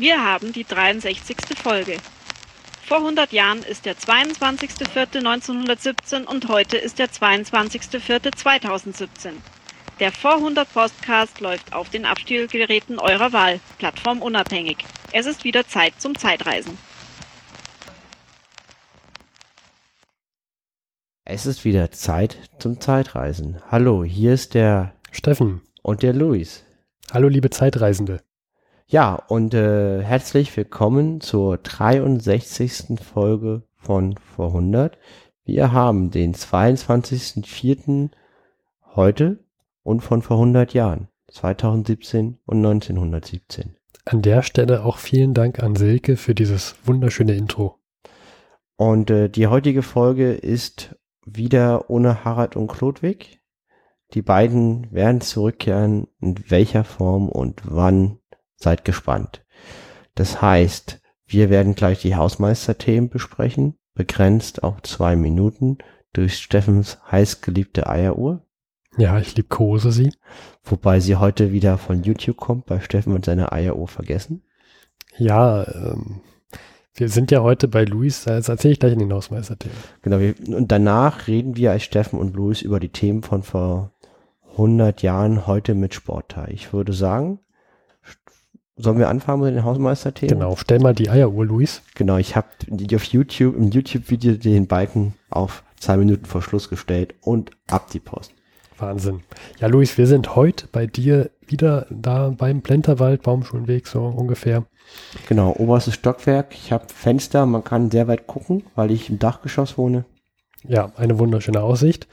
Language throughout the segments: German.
Wir haben die 63. Folge. Vor 100 Jahren ist der 22.04.1917 und heute ist der 22.04.2017. Der Vor 100 Podcast läuft auf den Abspielgeräten eurer Wahl, plattformunabhängig. Es ist wieder Zeit zum Zeitreisen. Es ist wieder Zeit zum Zeitreisen. Hallo, hier ist der Steffen und der Luis. Hallo, liebe Zeitreisende. Ja, und äh, herzlich willkommen zur 63. Folge von Vor 100. Wir haben den 22.04. heute und von vor 100 Jahren, 2017 und 1917. An der Stelle auch vielen Dank an Silke für dieses wunderschöne Intro. Und äh, die heutige Folge ist wieder ohne Harald und Klodwig. Die beiden werden zurückkehren, in welcher Form und wann Seid gespannt. Das heißt, wir werden gleich die Hausmeisterthemen besprechen, begrenzt auf zwei Minuten durch Steffens heißgeliebte Eieruhr. Ja, ich liebkose sie. Wobei sie heute wieder von YouTube kommt, bei Steffen und seiner Eieruhr vergessen. Ja, ähm, wir sind ja heute bei Luis, das erzähle ich gleich in den Hausmeisterthemen. Genau, wir, und danach reden wir als Steffen und Luis über die Themen von vor 100 Jahren heute mit Sportteil. Ich würde sagen, Sollen wir anfangen mit den Hausmeisterthemen? Genau, stell mal die Eieruhr, Luis. Genau, ich habe auf YouTube, im YouTube-Video den Balken auf zwei Minuten vor Schluss gestellt und ab die Post. Wahnsinn. Ja, Luis, wir sind heute bei dir wieder da beim Plenterwald, Baumschulenweg, so ungefähr. Genau, oberstes Stockwerk. Ich habe Fenster, man kann sehr weit gucken, weil ich im Dachgeschoss wohne. Ja, eine wunderschöne Aussicht.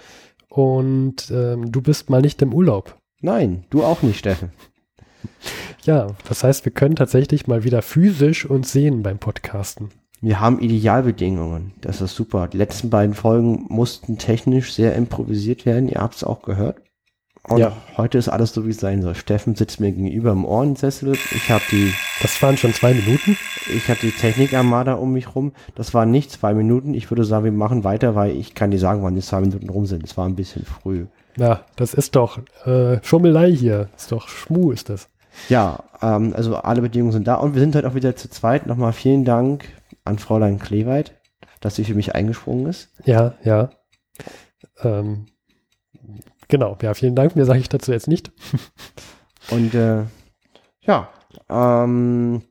Und ähm, du bist mal nicht im Urlaub. Nein, du auch nicht, Steffen. Ja, das heißt, wir können tatsächlich mal wieder physisch uns sehen beim Podcasten. Wir haben Idealbedingungen. Das ist super. Die letzten beiden Folgen mussten technisch sehr improvisiert werden. Ihr habt es auch gehört. Und ja. heute ist alles so, wie es sein soll. Steffen sitzt mir gegenüber im Ohrensessel. Ich habe die. Das waren schon zwei Minuten. Ich habe die Technikarmada um mich rum. Das waren nicht zwei Minuten. Ich würde sagen, wir machen weiter, weil ich kann dir sagen, wann die zwei Minuten rum sind. Es war ein bisschen früh. Ja, das ist doch äh, Schummelei hier. Ist doch Schmu ist das. Ja, ähm, also alle Bedingungen sind da und wir sind heute auch wieder zu zweit. Nochmal vielen Dank an Fräulein Kleweit, dass sie für mich eingesprungen ist. Ja, ja. Ähm, genau, ja, vielen Dank. Mehr sage ich dazu jetzt nicht. und äh, ja, ähm,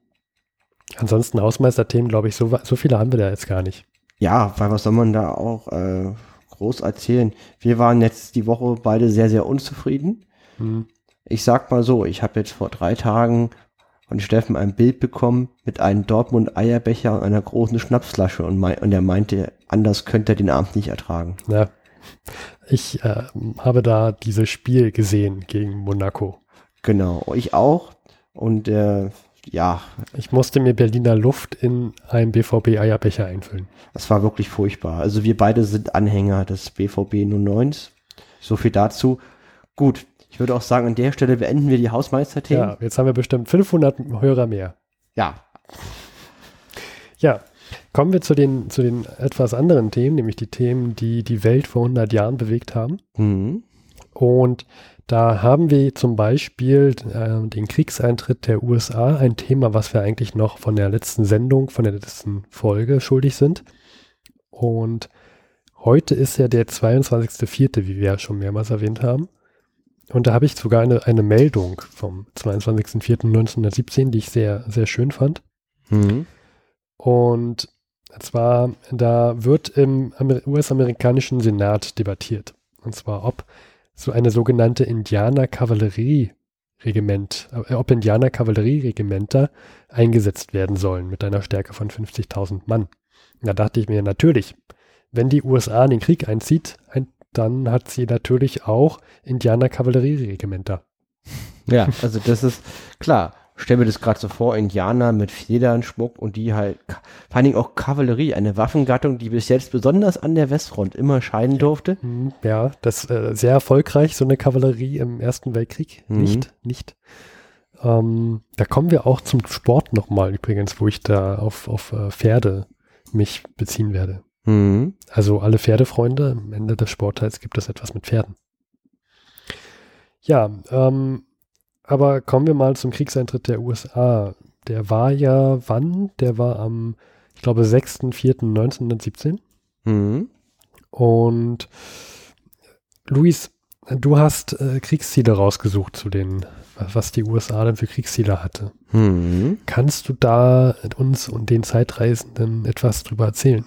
Ansonsten Hausmeisterthemen, glaube ich, so, so viele haben wir da jetzt gar nicht. Ja, weil was soll man da auch äh, groß erzählen? Wir waren jetzt die Woche beide sehr, sehr unzufrieden. Hm. Ich sag mal so, ich habe jetzt vor drei Tagen von Steffen ein Bild bekommen mit einem Dortmund Eierbecher und einer großen Schnapsflasche und, mein, und er meinte, anders könnte er den Abend nicht ertragen. Ja. Ich äh, habe da dieses Spiel gesehen gegen Monaco. Genau, ich auch. Und äh, ja. Ich musste mir Berliner Luft in einen BVB-Eierbecher einfüllen. Das war wirklich furchtbar. Also wir beide sind Anhänger des BVB 09. So viel dazu. Gut, ich würde auch sagen, an der Stelle beenden wir die Hausmeisterthemen. Ja, jetzt haben wir bestimmt 500 Hörer mehr. Ja. Ja, kommen wir zu den, zu den etwas anderen Themen, nämlich die Themen, die die Welt vor 100 Jahren bewegt haben. Mhm. Und da haben wir zum Beispiel äh, den Kriegseintritt der USA, ein Thema, was wir eigentlich noch von der letzten Sendung, von der letzten Folge schuldig sind. Und heute ist ja der 22.04., wie wir ja schon mehrmals erwähnt haben. Und da habe ich sogar eine, eine Meldung vom 22.04.1917, die ich sehr, sehr schön fand. Mhm. Und zwar, da wird im US-amerikanischen Senat debattiert. Und zwar, ob so eine sogenannte Indianer-Kavallerie-Regiment, äh, ob Indianer-Kavallerie-Regimenter eingesetzt werden sollen mit einer Stärke von 50.000 Mann. Da dachte ich mir, natürlich, wenn die USA in den Krieg einzieht, ein, dann hat sie natürlich auch Indianer-Kavallerieregimenter. Ja, also das ist klar. Stell mir das gerade so vor, Indianer mit Federn, Schmuck und die halt, vor allen Dingen auch Kavallerie, eine Waffengattung, die bis jetzt besonders an der Westfront immer scheinen durfte. Mhm, ja, das äh, sehr erfolgreich, so eine Kavallerie im Ersten Weltkrieg. Mhm. Nicht, nicht. Ähm, da kommen wir auch zum Sport nochmal übrigens, wo ich da auf, auf äh, Pferde mich beziehen werde. Mhm. Also alle Pferdefreunde, am Ende des Sportteils gibt es etwas mit Pferden. Ja, ähm, aber kommen wir mal zum Kriegseintritt der USA. der war ja wann? Der war am, ich glaube, 6.4.1917. Mhm. Und Luis, du hast äh, Kriegsziele rausgesucht zu den, was die USA denn für Kriegsziele hatte. Mhm. Kannst du da uns und den Zeitreisenden etwas drüber erzählen?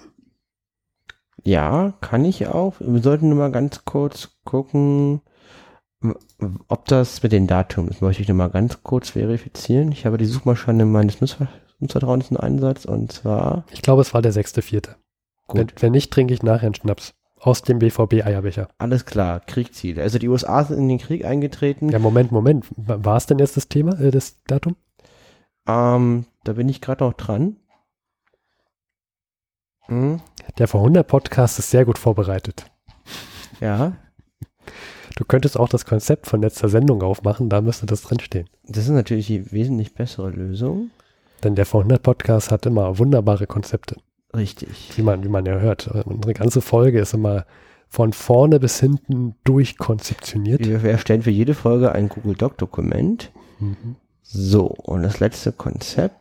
Ja, kann ich auch. Wir sollten nur mal ganz kurz gucken, ob das mit den Datum ist. Möchte ich nur mal ganz kurz verifizieren. Ich habe die Suchmaschine meines Nutzvertrauens in Einsatz und zwar. Ich glaube, es war der 6.4. Wenn, wenn nicht, trinke ich nachher einen Schnaps. Aus dem BVB-Eierbecher. Alles klar, Kriegziele. Also die USA sind in den Krieg eingetreten. Ja, Moment, Moment. War es denn jetzt das Thema, äh, das Datum? Ähm, da bin ich gerade noch dran. Hm. Der Vor-100-Podcast ist sehr gut vorbereitet. Ja. Du könntest auch das Konzept von letzter Sendung aufmachen, da müsste das drinstehen. Das ist natürlich die wesentlich bessere Lösung. Denn der Vor-100-Podcast hat immer wunderbare Konzepte. Richtig. Wie man, wie man ja hört. Unsere ganze Folge ist immer von vorne bis hinten durchkonzeptioniert. Wir erstellen für jede Folge ein Google Doc-Dokument. Mhm. So, und das letzte Konzept,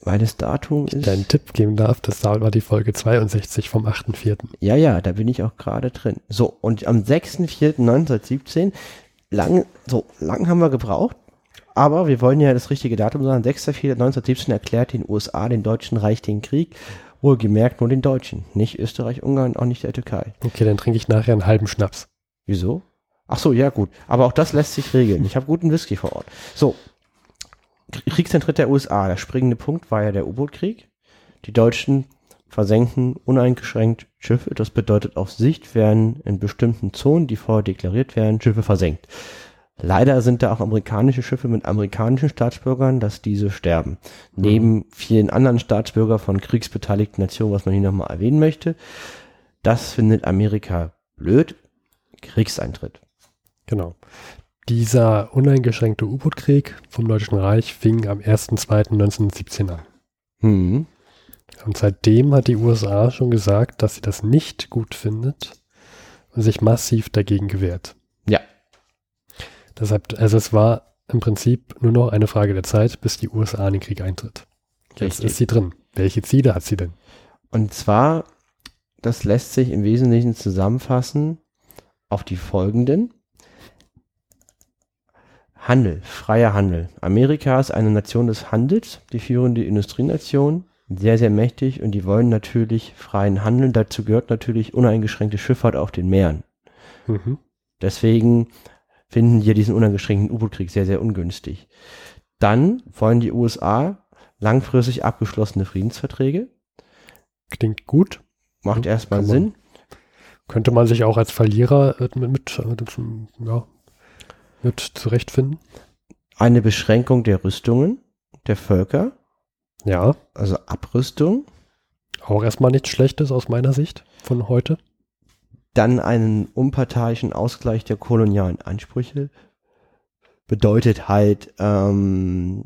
weil das Datum ist. Ich einen Tipp geben darf, das war die Folge 62 vom 8.4. Ja, ja, da bin ich auch gerade drin. So, und am 6.4.1917, lang, so, lang haben wir gebraucht, aber wir wollen ja das richtige Datum sagen. 6.4.1917 erklärt den USA, den Deutschen Reich den Krieg Wohlgemerkt nur den Deutschen, nicht Österreich, Ungarn, auch nicht der Türkei. Okay, dann trinke ich nachher einen halben Schnaps. Wieso? Ach so, ja gut. Aber auch das lässt sich regeln. Ich habe guten Whisky vor Ort. So, Kriegsantritt der USA. Der springende Punkt war ja der U-Boot-Krieg. Die Deutschen versenken uneingeschränkt Schiffe. Das bedeutet auf Sicht werden in bestimmten Zonen, die vorher deklariert werden, Schiffe versenkt. Leider sind da auch amerikanische Schiffe mit amerikanischen Staatsbürgern, dass diese sterben. Mhm. Neben vielen anderen Staatsbürger von kriegsbeteiligten Nationen, was man hier nochmal erwähnen möchte. Das findet Amerika blöd. Kriegseintritt. Genau. Dieser uneingeschränkte U-Boot-Krieg vom Deutschen Reich fing am 1.2.1917 an. Mhm. Und seitdem hat die USA schon gesagt, dass sie das nicht gut findet und sich massiv dagegen gewehrt. Ja, Deshalb, also es war im Prinzip nur noch eine Frage der Zeit, bis die USA in den Krieg eintritt. Jetzt Richtig. ist sie drin. Welche Ziele hat sie denn? Und zwar, das lässt sich im Wesentlichen zusammenfassen auf die folgenden. Handel, freier Handel. Amerika ist eine Nation des Handels, die führende Industrienation, sehr, sehr mächtig und die wollen natürlich freien Handel. Dazu gehört natürlich uneingeschränkte Schifffahrt auf den Meeren. Mhm. Deswegen finden hier diesen uneingeschränkten U-Boot-Krieg sehr, sehr ungünstig. Dann wollen die USA langfristig abgeschlossene Friedensverträge. Klingt gut. Macht erstmal Sinn. Könnte man sich auch als Verlierer mit, mit, mit, ja, mit zurechtfinden. Eine Beschränkung der Rüstungen der Völker. Ja. Also Abrüstung. Auch erstmal nichts Schlechtes aus meiner Sicht von heute dann einen unparteiischen Ausgleich der kolonialen Ansprüche. Bedeutet halt, ähm,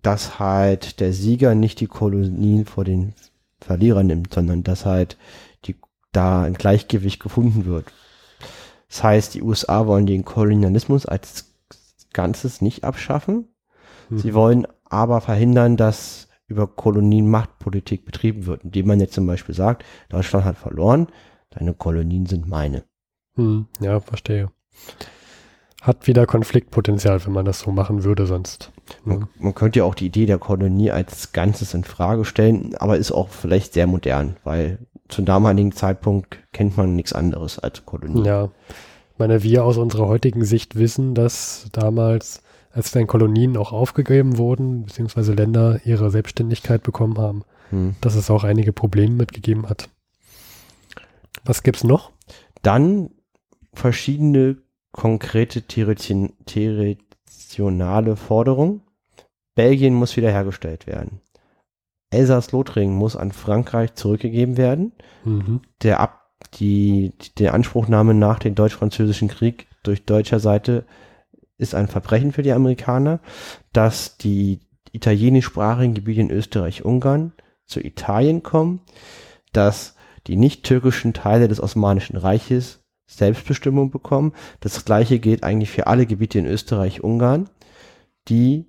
dass halt der Sieger nicht die Kolonien vor den Verlierern nimmt, sondern dass halt die, da ein Gleichgewicht gefunden wird. Das heißt, die USA wollen den Kolonialismus als Ganzes nicht abschaffen. Mhm. Sie wollen aber verhindern, dass über Kolonien Machtpolitik betrieben wird, indem man jetzt zum Beispiel sagt, Deutschland hat verloren, Deine Kolonien sind meine. Hm, ja, verstehe. Hat wieder Konfliktpotenzial, wenn man das so machen würde, sonst. Man, man könnte ja auch die Idee der Kolonie als Ganzes in Frage stellen, aber ist auch vielleicht sehr modern, weil zum damaligen Zeitpunkt kennt man nichts anderes als Kolonie. Ja. Ich meine, wir aus unserer heutigen Sicht wissen, dass damals, als dann Kolonien auch aufgegeben wurden, beziehungsweise Länder ihre Selbstständigkeit bekommen haben, hm. dass es auch einige Probleme mitgegeben hat. Was gibt's noch? Dann verschiedene konkrete territoriale Forderungen. Belgien muss wiederhergestellt werden. Elsass-Lothringen muss an Frankreich zurückgegeben werden. Mhm. Der Ab die, die Anspruchnahme nach dem Deutsch-Französischen Krieg durch deutscher Seite ist ein Verbrechen für die Amerikaner, dass die italienischsprachigen Gebiete in Österreich-Ungarn zu Italien kommen, dass die nicht türkischen Teile des Osmanischen Reiches Selbstbestimmung bekommen. Das gleiche gilt eigentlich für alle Gebiete in Österreich-Ungarn, die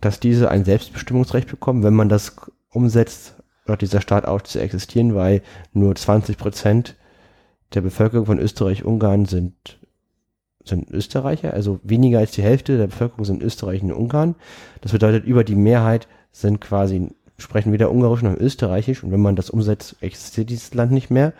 dass diese ein Selbstbestimmungsrecht bekommen, wenn man das umsetzt, hört dieser Staat auf zu existieren, weil nur 20 Prozent der Bevölkerung von Österreich-Ungarn sind, sind Österreicher, also weniger als die Hälfte der Bevölkerung sind Österreich und Ungarn. Das bedeutet, über die Mehrheit sind quasi, sprechen weder Ungarisch noch Österreichisch und wenn man das umsetzt, existiert dieses Land nicht mehr.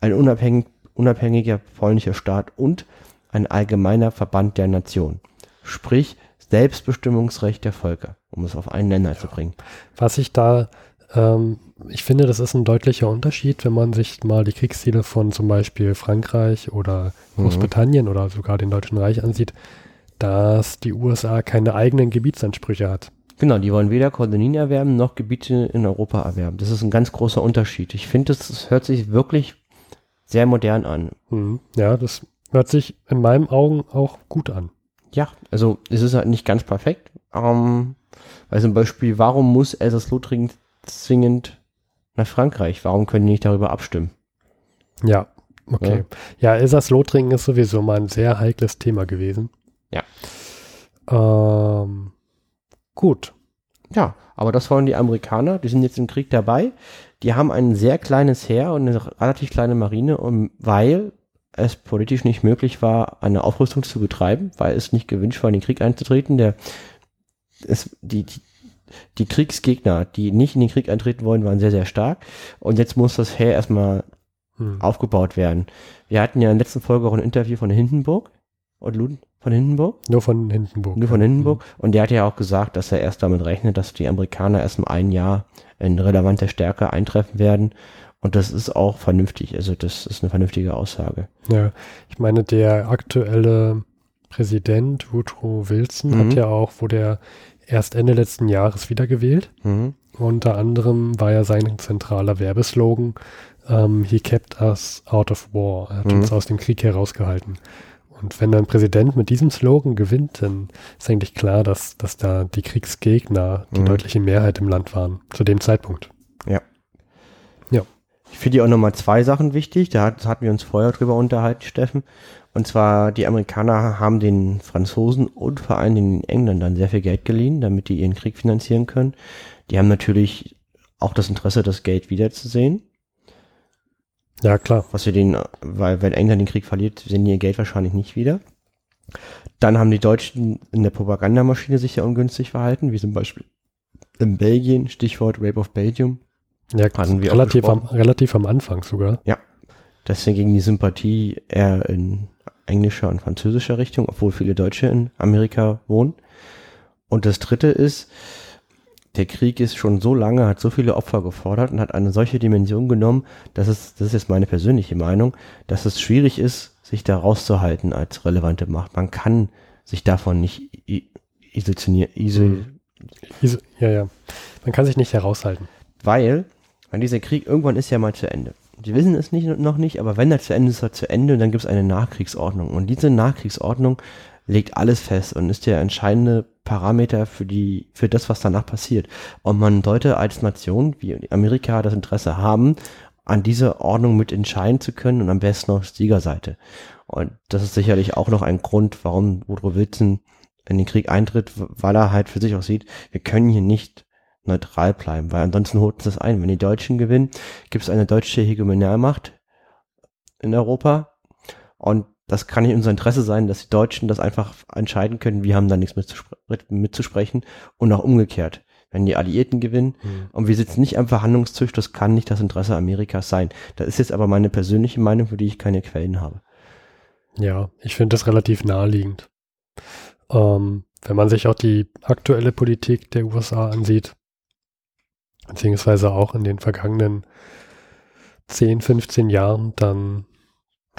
Ein unabhängig, unabhängiger polnischer Staat und ein allgemeiner Verband der Nation. Sprich, Selbstbestimmungsrecht der Völker, um es auf einen Nenner ja. zu bringen. Was ich da, ähm, ich finde, das ist ein deutlicher Unterschied, wenn man sich mal die Kriegsziele von zum Beispiel Frankreich oder mhm. Großbritannien mhm. oder sogar den Deutschen Reich ansieht, dass die USA keine eigenen Gebietsansprüche hat. Genau, die wollen weder Kolonien erwerben noch Gebiete in Europa erwerben. Das ist ein ganz großer Unterschied. Ich finde, das hört sich wirklich sehr modern an. Mhm. Ja, das hört sich in meinen Augen auch gut an. Ja, also es ist halt nicht ganz perfekt. Ähm, weil zum Beispiel, warum muss Elsass-Lothringen zwingend nach Frankreich? Warum können die nicht darüber abstimmen? Ja, okay. Ja, ja Elsass-Lothringen ist sowieso mal ein sehr heikles Thema gewesen. Ja. Ähm, gut. Ja, aber das wollen die Amerikaner, die sind jetzt im Krieg dabei. Die haben ein sehr kleines Heer und eine relativ kleine Marine, um, weil es politisch nicht möglich war, eine Aufrüstung zu betreiben, weil es nicht gewünscht war, in den Krieg einzutreten. Der, es, die, die, die Kriegsgegner, die nicht in den Krieg eintreten wollen, waren sehr, sehr stark. Und jetzt muss das Heer erstmal hm. aufgebaut werden. Wir hatten ja in der letzten Folge auch ein Interview von Hindenburg. Und Luden von Hindenburg? Nur von Hindenburg. Nur von Hindenburg. Mhm. Und der hat ja auch gesagt, dass er erst damit rechnet, dass die Amerikaner erst im ein Jahr in relevanter Stärke eintreffen werden und das ist auch vernünftig. Also das ist eine vernünftige Aussage. Ja, ich meine, der aktuelle Präsident Woodrow Wilson mhm. hat ja auch, wurde er erst Ende letzten Jahres wiedergewählt. Mhm. Unter anderem war ja sein zentraler Werbeslogan, um, ähm, He kept us out of war. Er hat mhm. uns aus dem Krieg herausgehalten. Und wenn ein Präsident mit diesem Slogan gewinnt, dann ist eigentlich klar, dass, dass da die Kriegsgegner die mhm. deutliche Mehrheit im Land waren, zu dem Zeitpunkt. Ja. Ja. Ich finde auch nochmal zwei Sachen wichtig. Da hatten wir uns vorher drüber unterhalten, Steffen. Und zwar, die Amerikaner haben den Franzosen und vor allem den Engländern sehr viel Geld geliehen, damit die ihren Krieg finanzieren können. Die haben natürlich auch das Interesse, das Geld wiederzusehen. Ja, klar. Was wir den, weil wenn England den Krieg verliert, sehen die ihr Geld wahrscheinlich nicht wieder. Dann haben die Deutschen in der Propagandamaschine sich ja ungünstig verhalten, wie zum Beispiel in Belgien, Stichwort Rape of Belgium. Ja, relativ, am, relativ am Anfang sogar. Ja. Deswegen ging die Sympathie eher in englischer und französischer Richtung, obwohl viele Deutsche in Amerika wohnen. Und das dritte ist, der Krieg ist schon so lange, hat so viele Opfer gefordert und hat eine solche Dimension genommen, dass es, das ist jetzt meine persönliche Meinung, dass es schwierig ist, sich da rauszuhalten als relevante Macht. Man kann sich davon nicht isolieren. Isol ja, ja. Man kann sich nicht heraushalten. Weil weil dieser Krieg irgendwann ist ja mal zu Ende. Die wissen es nicht, noch nicht, aber wenn er zu Ende ist, ist er zu Ende und dann gibt es eine Nachkriegsordnung. Und diese Nachkriegsordnung legt alles fest und ist der entscheidende Parameter für die, für das, was danach passiert. Und man sollte als Nation, wie Amerika, das Interesse haben, an dieser Ordnung mit entscheiden zu können und am besten auf Siegerseite. Und das ist sicherlich auch noch ein Grund, warum Woodrow Wilson in den Krieg eintritt, weil er halt für sich auch sieht, wir können hier nicht neutral bleiben, weil ansonsten holt uns das ein. Wenn die Deutschen gewinnen, gibt es eine deutsche Hegemonialmacht in Europa und das kann nicht unser Interesse sein, dass die Deutschen das einfach entscheiden können, wir haben da nichts mitzusprechen und auch umgekehrt. Wenn die Alliierten gewinnen mhm. und wir sitzen nicht am Verhandlungstisch, das kann nicht das Interesse Amerikas sein. Das ist jetzt aber meine persönliche Meinung, für die ich keine Quellen habe. Ja, ich finde das relativ naheliegend. Ähm, wenn man sich auch die aktuelle Politik der USA ansieht, beziehungsweise auch in den vergangenen 10, 15 Jahren, dann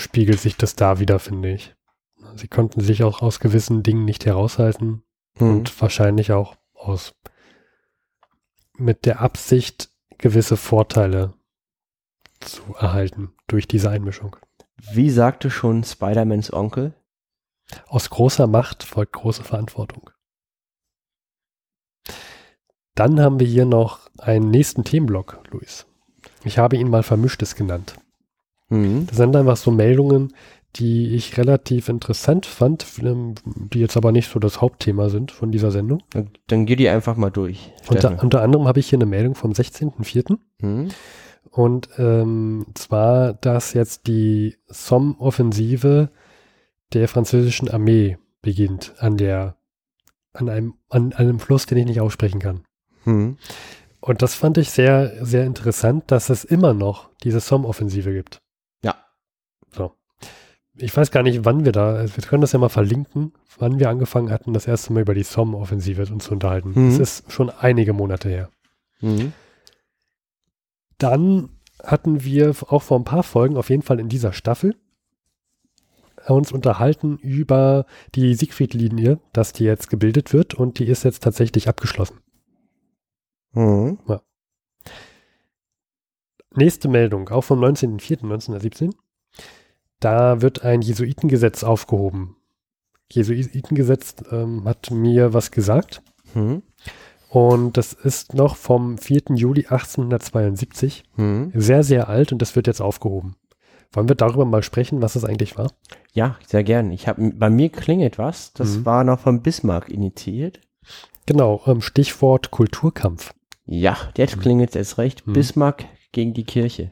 spiegelt sich das da wieder, finde ich. Sie konnten sich auch aus gewissen Dingen nicht heraushalten mhm. und wahrscheinlich auch aus mit der Absicht, gewisse Vorteile zu erhalten durch diese Einmischung. Wie sagte schon Spider-Mans Onkel? Aus großer Macht folgt große Verantwortung. Dann haben wir hier noch einen nächsten Themenblock, Luis. Ich habe ihn mal Vermischtes genannt. Mhm. Das sind einfach so Meldungen, die ich relativ interessant fand, ähm, die jetzt aber nicht so das Hauptthema sind von dieser Sendung. Dann, dann geh die einfach mal durch. Unter, unter anderem habe ich hier eine Meldung vom 16.04. Hm. Und ähm, zwar, dass jetzt die Somme-Offensive der französischen Armee beginnt an der, an einem, an einem Fluss, den ich nicht aussprechen kann. Hm. Und das fand ich sehr, sehr interessant, dass es immer noch diese Somme-Offensive gibt. Ich weiß gar nicht, wann wir da, also wir können das ja mal verlinken, wann wir angefangen hatten, das erste Mal über die Somme-Offensive uns zu unterhalten. Mhm. Das ist schon einige Monate her. Mhm. Dann hatten wir auch vor ein paar Folgen, auf jeden Fall in dieser Staffel, uns unterhalten über die Siegfried-Linie, dass die jetzt gebildet wird und die ist jetzt tatsächlich abgeschlossen. Mhm. Ja. Nächste Meldung, auch vom 19.04.1917. Da wird ein Jesuitengesetz aufgehoben. Jesuitengesetz ähm, hat mir was gesagt. Mhm. Und das ist noch vom 4. Juli 1872. Mhm. Sehr, sehr alt und das wird jetzt aufgehoben. Wollen wir darüber mal sprechen, was es eigentlich war? Ja, sehr gern. Ich habe bei mir klingelt was. Das mhm. war noch von Bismarck initiiert. Genau, ähm, Stichwort Kulturkampf. Ja, jetzt mhm. klingelt es recht. Mhm. Bismarck gegen die Kirche.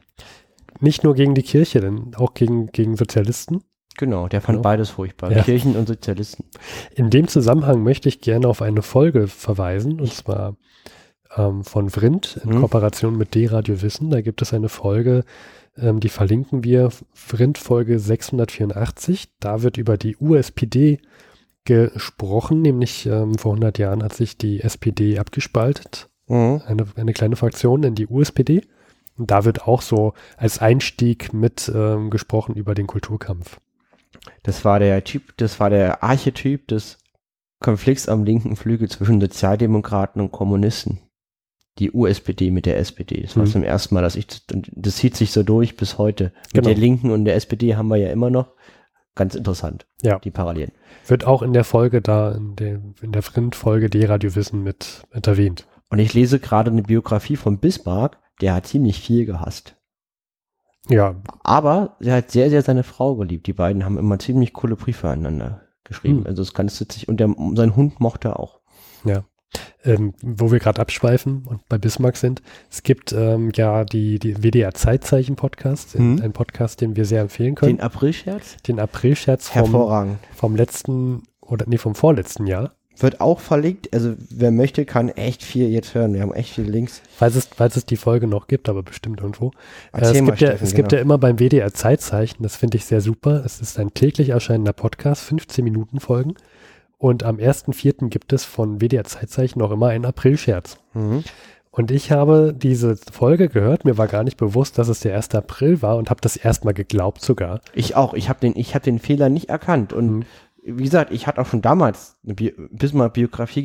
Nicht nur gegen die Kirche, denn auch gegen, gegen Sozialisten. Genau, der fand genau. beides furchtbar, ja. Kirchen und Sozialisten. In dem Zusammenhang möchte ich gerne auf eine Folge verweisen, und zwar ähm, von Vrindt in mhm. Kooperation mit D-Radio Wissen. Da gibt es eine Folge, ähm, die verlinken wir, Vrindt Folge 684. Da wird über die USPD gesprochen, nämlich ähm, vor 100 Jahren hat sich die SPD abgespaltet, mhm. eine, eine kleine Fraktion in die USPD. Da wird auch so als Einstieg mit ähm, gesprochen über den Kulturkampf. Das war der Typ, das war der Archetyp des Konflikts am linken Flügel zwischen Sozialdemokraten und Kommunisten. Die USPD mit der SPD. Das war mhm. zum ersten Mal, dass ich, das zieht sich so durch bis heute. Mit genau. der Linken und der SPD haben wir ja immer noch. Ganz interessant. Ja. Die Parallelen. Wird auch in der Folge da, in der, in der Frint-Folge D-Radio-Wissen mit, mit erwähnt. Und ich lese gerade eine Biografie von Bismarck, der hat ziemlich viel gehasst. Ja. Aber er hat sehr, sehr seine Frau geliebt. Die beiden haben immer ziemlich coole Briefe aneinander geschrieben. Hm. Also es ist ganz witzig. Und der, sein Hund mochte er auch. Ja. Ähm, wo wir gerade abschweifen und bei Bismarck sind, es gibt ähm, ja die, die WDR-Zeitzeichen-Podcast, hm. ein Podcast, den wir sehr empfehlen können. Den Aprilscherz? Den Aprilscherz vom, Hervorragend. vom letzten oder nee, vom vorletzten Jahr wird auch verlinkt. Also wer möchte, kann echt viel jetzt hören. Wir haben echt viele Links. Falls es, falls es die Folge noch gibt, aber bestimmt irgendwo. Äh, es gibt, ja, es genau. gibt ja immer beim WDR Zeitzeichen, das finde ich sehr super. Es ist ein täglich erscheinender Podcast, 15 Minuten Folgen. Und am 1.4. gibt es von WDR Zeitzeichen noch immer einen Aprilscherz. Mhm. Und ich habe diese Folge gehört, mir war gar nicht bewusst, dass es der 1. April war und habe das erstmal geglaubt sogar. Ich auch, ich habe den, ich hab den Fehler nicht erkannt und mhm wie gesagt, ich hatte auch schon damals eine Bi Bismarck-Biografie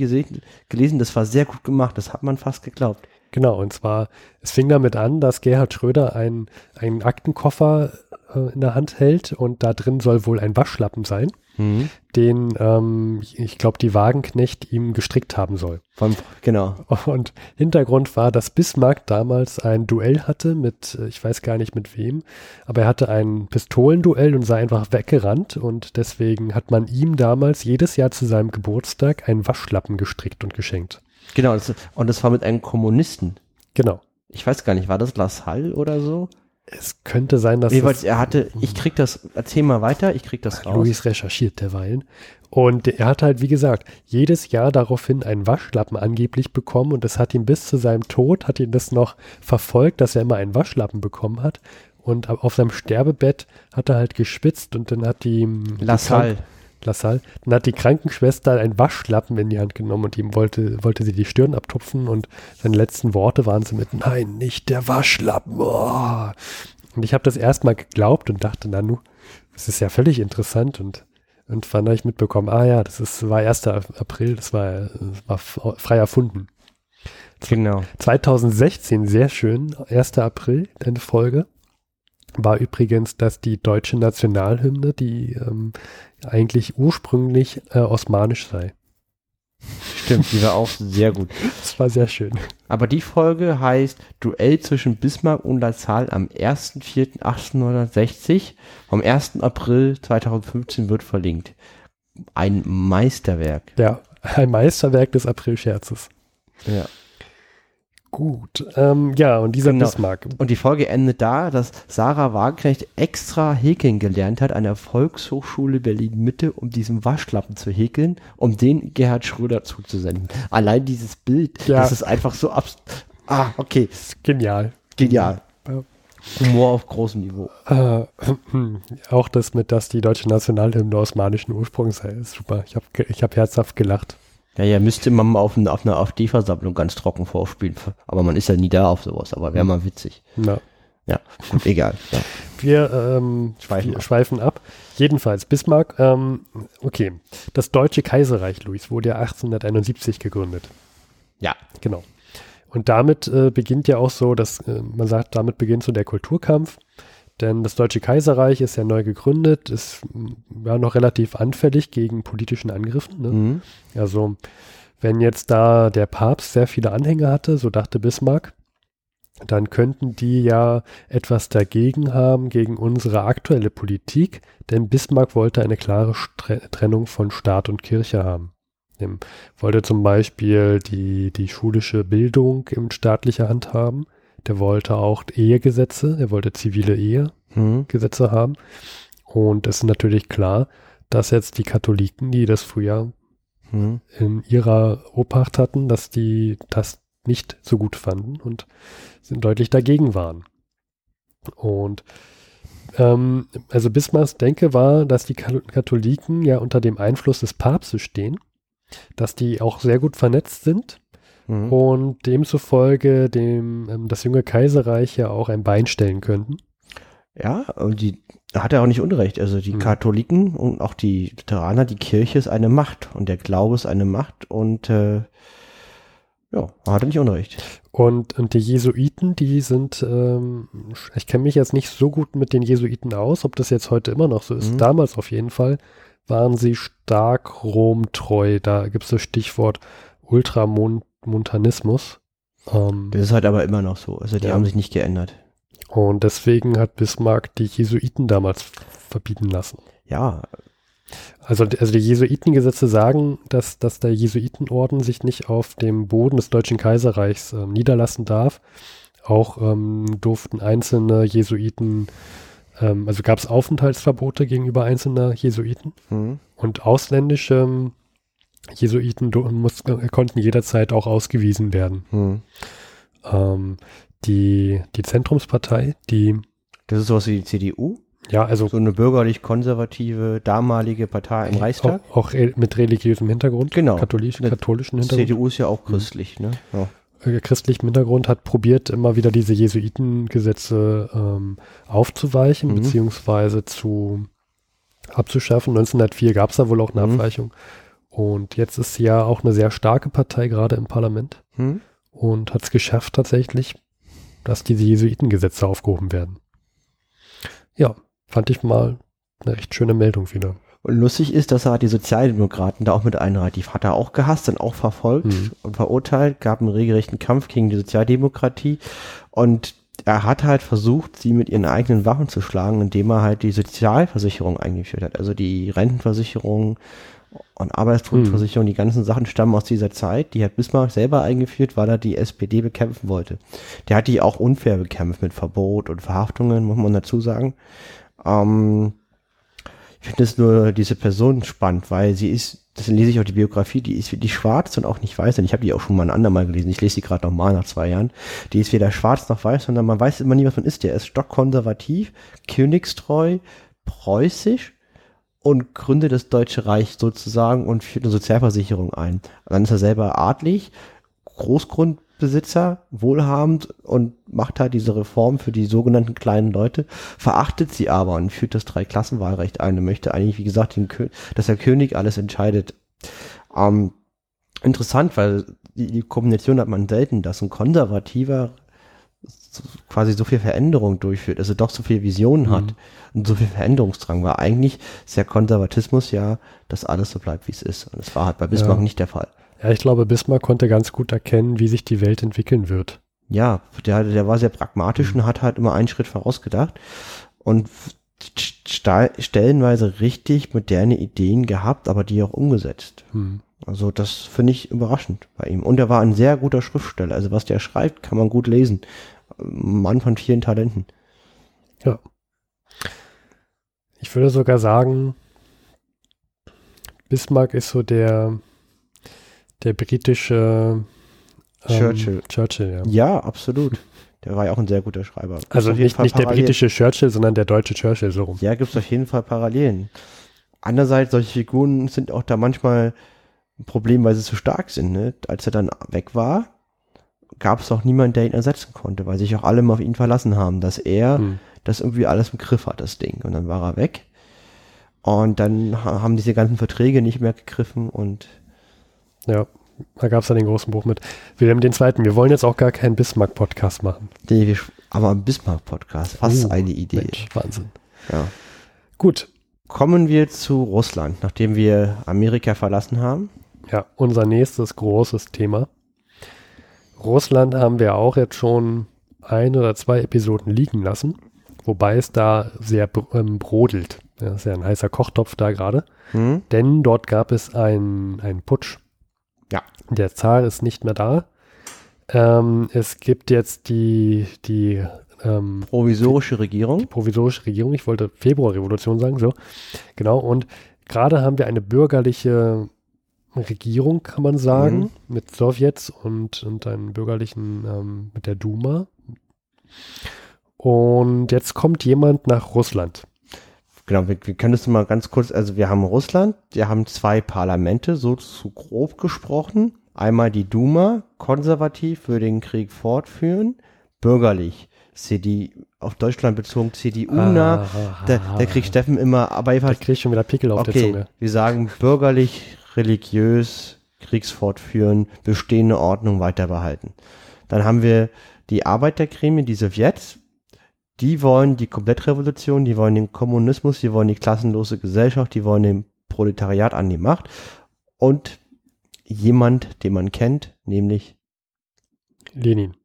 gelesen, das war sehr gut gemacht, das hat man fast geglaubt. Genau, und zwar, es fing damit an, dass Gerhard Schröder einen Aktenkoffer äh, in der Hand hält und da drin soll wohl ein Waschlappen sein, mhm. den, ähm, ich glaube, die Wagenknecht ihm gestrickt haben soll. Von, genau. Und Hintergrund war, dass Bismarck damals ein Duell hatte mit, äh, ich weiß gar nicht mit wem, aber er hatte ein Pistolenduell und sei einfach weggerannt und deswegen hat man ihm damals jedes Jahr zu seinem Geburtstag einen Waschlappen gestrickt und geschenkt. Genau, das, und das war mit einem Kommunisten. Genau. Ich weiß gar nicht, war das Lassalle oder so? Es könnte sein, dass. Jeweils, er hatte, ich krieg das, erzähl mal weiter, ich krieg das raus. Luis recherchiert derweilen. Und er hat halt, wie gesagt, jedes Jahr daraufhin einen Waschlappen angeblich bekommen und es hat ihn bis zu seinem Tod, hat ihn das noch verfolgt, dass er immer einen Waschlappen bekommen hat. Und auf seinem Sterbebett hat er halt geschwitzt und dann hat die. Lassalle. Lassalle. Dann hat die Krankenschwester einen Waschlappen in die Hand genommen und ihm wollte, wollte sie die Stirn abtupfen und seine letzten Worte waren so mit, nein, nicht der Waschlappen. Oh. Und ich habe das erstmal geglaubt und dachte, na nu, das ist ja völlig interessant und und dann habe ich mitbekommen, ah ja, das ist, war 1. April, das war, war frei erfunden. Genau. 2016, sehr schön, 1. April, eine Folge war übrigens, dass die deutsche Nationalhymne, die ähm, eigentlich ursprünglich äh, osmanisch sei. Stimmt, die war auch sehr gut. Das war sehr schön. Aber die Folge heißt Duell zwischen Bismarck und La Salle am 1.4.1860. Vom 1. April 2015 wird verlinkt. Ein Meisterwerk. Ja, ein Meisterwerk des Aprilscherzes. Ja. Gut, ähm, ja, und dieser genau. Bismarck. Und die Folge endet da, dass Sarah Wagenknecht extra häkeln gelernt hat an der Volkshochschule Berlin-Mitte, um diesen Waschlappen zu häkeln, um den Gerhard Schröder zuzusenden. Allein dieses Bild, ja. das ist einfach so abs... Ah, okay. Genial. Genial. Ja. Humor auf großem Niveau. Äh, auch das mit, dass die deutsche Nationalhymne osmanischen Ursprungs sei, ist super. Ich habe ich hab herzhaft gelacht. Ja, ja, müsste man mal auf, auf einer AfD-Versammlung ganz trocken vorspielen. Aber man ist ja nie da auf sowas, aber wäre mal witzig. Ja. Ja, gut, egal. Ja. Wir ähm, schweifen, schweifen ab. Jedenfalls, Bismarck, ähm, okay. Das Deutsche Kaiserreich, Luis, wurde ja 1871 gegründet. Ja. Genau. Und damit äh, beginnt ja auch so, dass äh, man sagt, damit beginnt so der Kulturkampf. Denn das Deutsche Kaiserreich ist ja neu gegründet, ist ja noch relativ anfällig gegen politischen Angriffen. Ne? Mhm. Also wenn jetzt da der Papst sehr viele Anhänger hatte, so dachte Bismarck, dann könnten die ja etwas dagegen haben gegen unsere aktuelle Politik, denn Bismarck wollte eine klare Trennung von Staat und Kirche haben. Er wollte zum Beispiel die, die schulische Bildung in staatlicher Hand haben der wollte auch Ehegesetze, er wollte zivile Ehegesetze mhm. haben. Und es ist natürlich klar, dass jetzt die Katholiken, die das früher mhm. in ihrer Obacht hatten, dass die das nicht so gut fanden und sind deutlich dagegen waren. Und ähm, also Bismarcks Denke war, dass die Katholiken ja unter dem Einfluss des Papstes stehen, dass die auch sehr gut vernetzt sind mhm. und demzufolge dem ähm, das junge Kaiserreich ja auch ein Bein stellen könnten. Ja, und die hat er auch nicht unrecht. Also die mhm. Katholiken und auch die Lutheraner, die Kirche ist eine Macht und der Glaube ist eine Macht und äh, ja, hat er nicht unrecht. Und, und die Jesuiten, die sind, ähm, ich kenne mich jetzt nicht so gut mit den Jesuiten aus, ob das jetzt heute immer noch so ist. Mhm. Damals auf jeden Fall waren sie stark romtreu. Da gibt es das Stichwort Ultramont Montanismus. Ähm, das ist halt aber immer noch so. Also die ja. haben sich nicht geändert. Und deswegen hat Bismarck die Jesuiten damals verbieten lassen. Ja. Also, also die Jesuitengesetze sagen, dass, dass der Jesuitenorden sich nicht auf dem Boden des Deutschen Kaiserreichs äh, niederlassen darf. Auch ähm, durften einzelne Jesuiten, ähm, also gab es Aufenthaltsverbote gegenüber einzelner Jesuiten mhm. und ausländische Jesuiten muss, konnten jederzeit auch ausgewiesen werden. Hm. Ähm, die, die Zentrumspartei, die. Das ist sowas wie die CDU? Ja, also. So eine bürgerlich-konservative, damalige Partei im Reichstag? Auch, auch mit religiösem Hintergrund. Genau. Katholisch, katholischen Hintergrund. CDU ist ja auch christlich, ne? Ja äh, christlichem Hintergrund hat probiert, immer wieder diese Jesuitengesetze ähm, aufzuweichen, mhm. beziehungsweise zu abzuschaffen. 1904 gab es da wohl auch eine mhm. Abweichung. Und jetzt ist sie ja auch eine sehr starke Partei, gerade im Parlament. Hm? Und hat es geschafft tatsächlich, dass diese Jesuitengesetze aufgehoben werden. Ja, fand ich mal eine recht schöne Meldung wieder. Und lustig ist, dass er die Sozialdemokraten da auch mit einreiht. Die hat er auch gehasst und auch verfolgt mhm. und verurteilt, gab einen regelrechten Kampf gegen die Sozialdemokratie. Und er hat halt versucht, sie mit ihren eigenen Waffen zu schlagen, indem er halt die Sozialversicherung eingeführt hat. Also die Rentenversicherung, und Arbeitslosenversicherung, mhm. die ganzen Sachen stammen aus dieser Zeit. Die hat Bismarck selber eingeführt, weil er die SPD bekämpfen wollte. Der hat die auch unfair bekämpft mit Verbot und Verhaftungen, muss man dazu sagen. Ähm, ich finde es nur diese Person spannend, weil sie ist, das lese ich auch die Biografie, die ist wirklich schwarz und auch nicht weiß. Und ich habe die auch schon mal ein andermal gelesen. Ich lese sie gerade nochmal nach zwei Jahren. Die ist weder schwarz noch weiß, sondern man weiß immer nie, was man ist. Der ist stockkonservativ, königstreu, preußisch und gründet das Deutsche Reich sozusagen und führt eine Sozialversicherung ein. dann ist er selber adlig, Großgrundbesitzer, wohlhabend und macht halt diese Reform für die sogenannten kleinen Leute, verachtet sie aber und führt das Dreiklassenwahlrecht ein und möchte eigentlich, wie gesagt, den, dass der König alles entscheidet. Ähm, interessant, weil die, die Kombination hat man selten, dass ein konservativer quasi so viel Veränderung durchführt, also doch so viel Visionen mhm. hat und so viel Veränderungsdrang, war eigentlich ist der Konservatismus ja, dass alles so bleibt, wie es ist. Und das war halt bei Bismarck ja. nicht der Fall. Ja, ich glaube, Bismarck konnte ganz gut erkennen, wie sich die Welt entwickeln wird. Ja, der, der war sehr pragmatisch mhm. und hat halt immer einen Schritt vorausgedacht und stellenweise richtig moderne Ideen gehabt, aber die auch umgesetzt. Mhm. Also das finde ich überraschend bei ihm. Und er war ein sehr guter Schriftsteller. Also was der schreibt, kann man gut lesen. Mann von vielen Talenten. Ja. Ich würde sogar sagen, Bismarck ist so der, der britische ähm, Churchill. Churchill, ja. Ja, absolut. Der war ja auch ein sehr guter Schreiber. Also nicht, nicht der britische Churchill, sondern der deutsche Churchill, so rum. Ja, gibt es auf jeden Fall Parallelen. Andererseits, solche Figuren sind auch da manchmal ein Problem, weil sie zu stark sind. Ne? Als er dann weg war, gab es auch niemanden, der ihn ersetzen konnte, weil sich auch alle mal auf ihn verlassen haben, dass er hm. das irgendwie alles im Griff hat, das Ding. Und dann war er weg. Und dann haben diese ganzen Verträge nicht mehr gegriffen und ja, da gab es dann den großen Buch mit Wilhelm II. Wir wollen jetzt auch gar keinen Bismarck-Podcast machen. Nee, aber ein Bismarck-Podcast, was uh, eine Idee. Mensch, Wahnsinn. Ja. Gut. Kommen wir zu Russland, nachdem wir Amerika verlassen haben. Ja, unser nächstes großes Thema. Russland haben wir auch jetzt schon ein oder zwei Episoden liegen lassen, wobei es da sehr ähm, brodelt. Das ist ja ein heißer Kochtopf da gerade. Hm. Denn dort gab es einen Putsch. Ja. Der Zar ist nicht mehr da. Ähm, es gibt jetzt die, die ähm, provisorische Regierung. Die provisorische Regierung, ich wollte Februarrevolution sagen, so. Genau, und gerade haben wir eine bürgerliche Regierung, kann man sagen, mhm. mit Sowjets und, und einen bürgerlichen ähm, mit der Duma. Und jetzt kommt jemand nach Russland. Genau, wir, wir können das mal ganz kurz, also wir haben Russland, wir haben zwei Parlamente, so zu grob gesprochen. Einmal die Duma, konservativ, würde den Krieg fortführen, bürgerlich. CD, auf Deutschland bezogen CDU nah. Ah, da, da kriegt Steffen immer, aber. Da kriegt schon wieder Pickel auf okay, der Zunge. Wir sagen bürgerlich, religiös, kriegsfortführen, bestehende Ordnung weiter behalten. Dann haben wir die Arbeitergremien, die Sowjets, die wollen die Komplettrevolution, die wollen den Kommunismus, die wollen die klassenlose Gesellschaft, die wollen den Proletariat an die Macht und jemand, den man kennt, nämlich Lenin.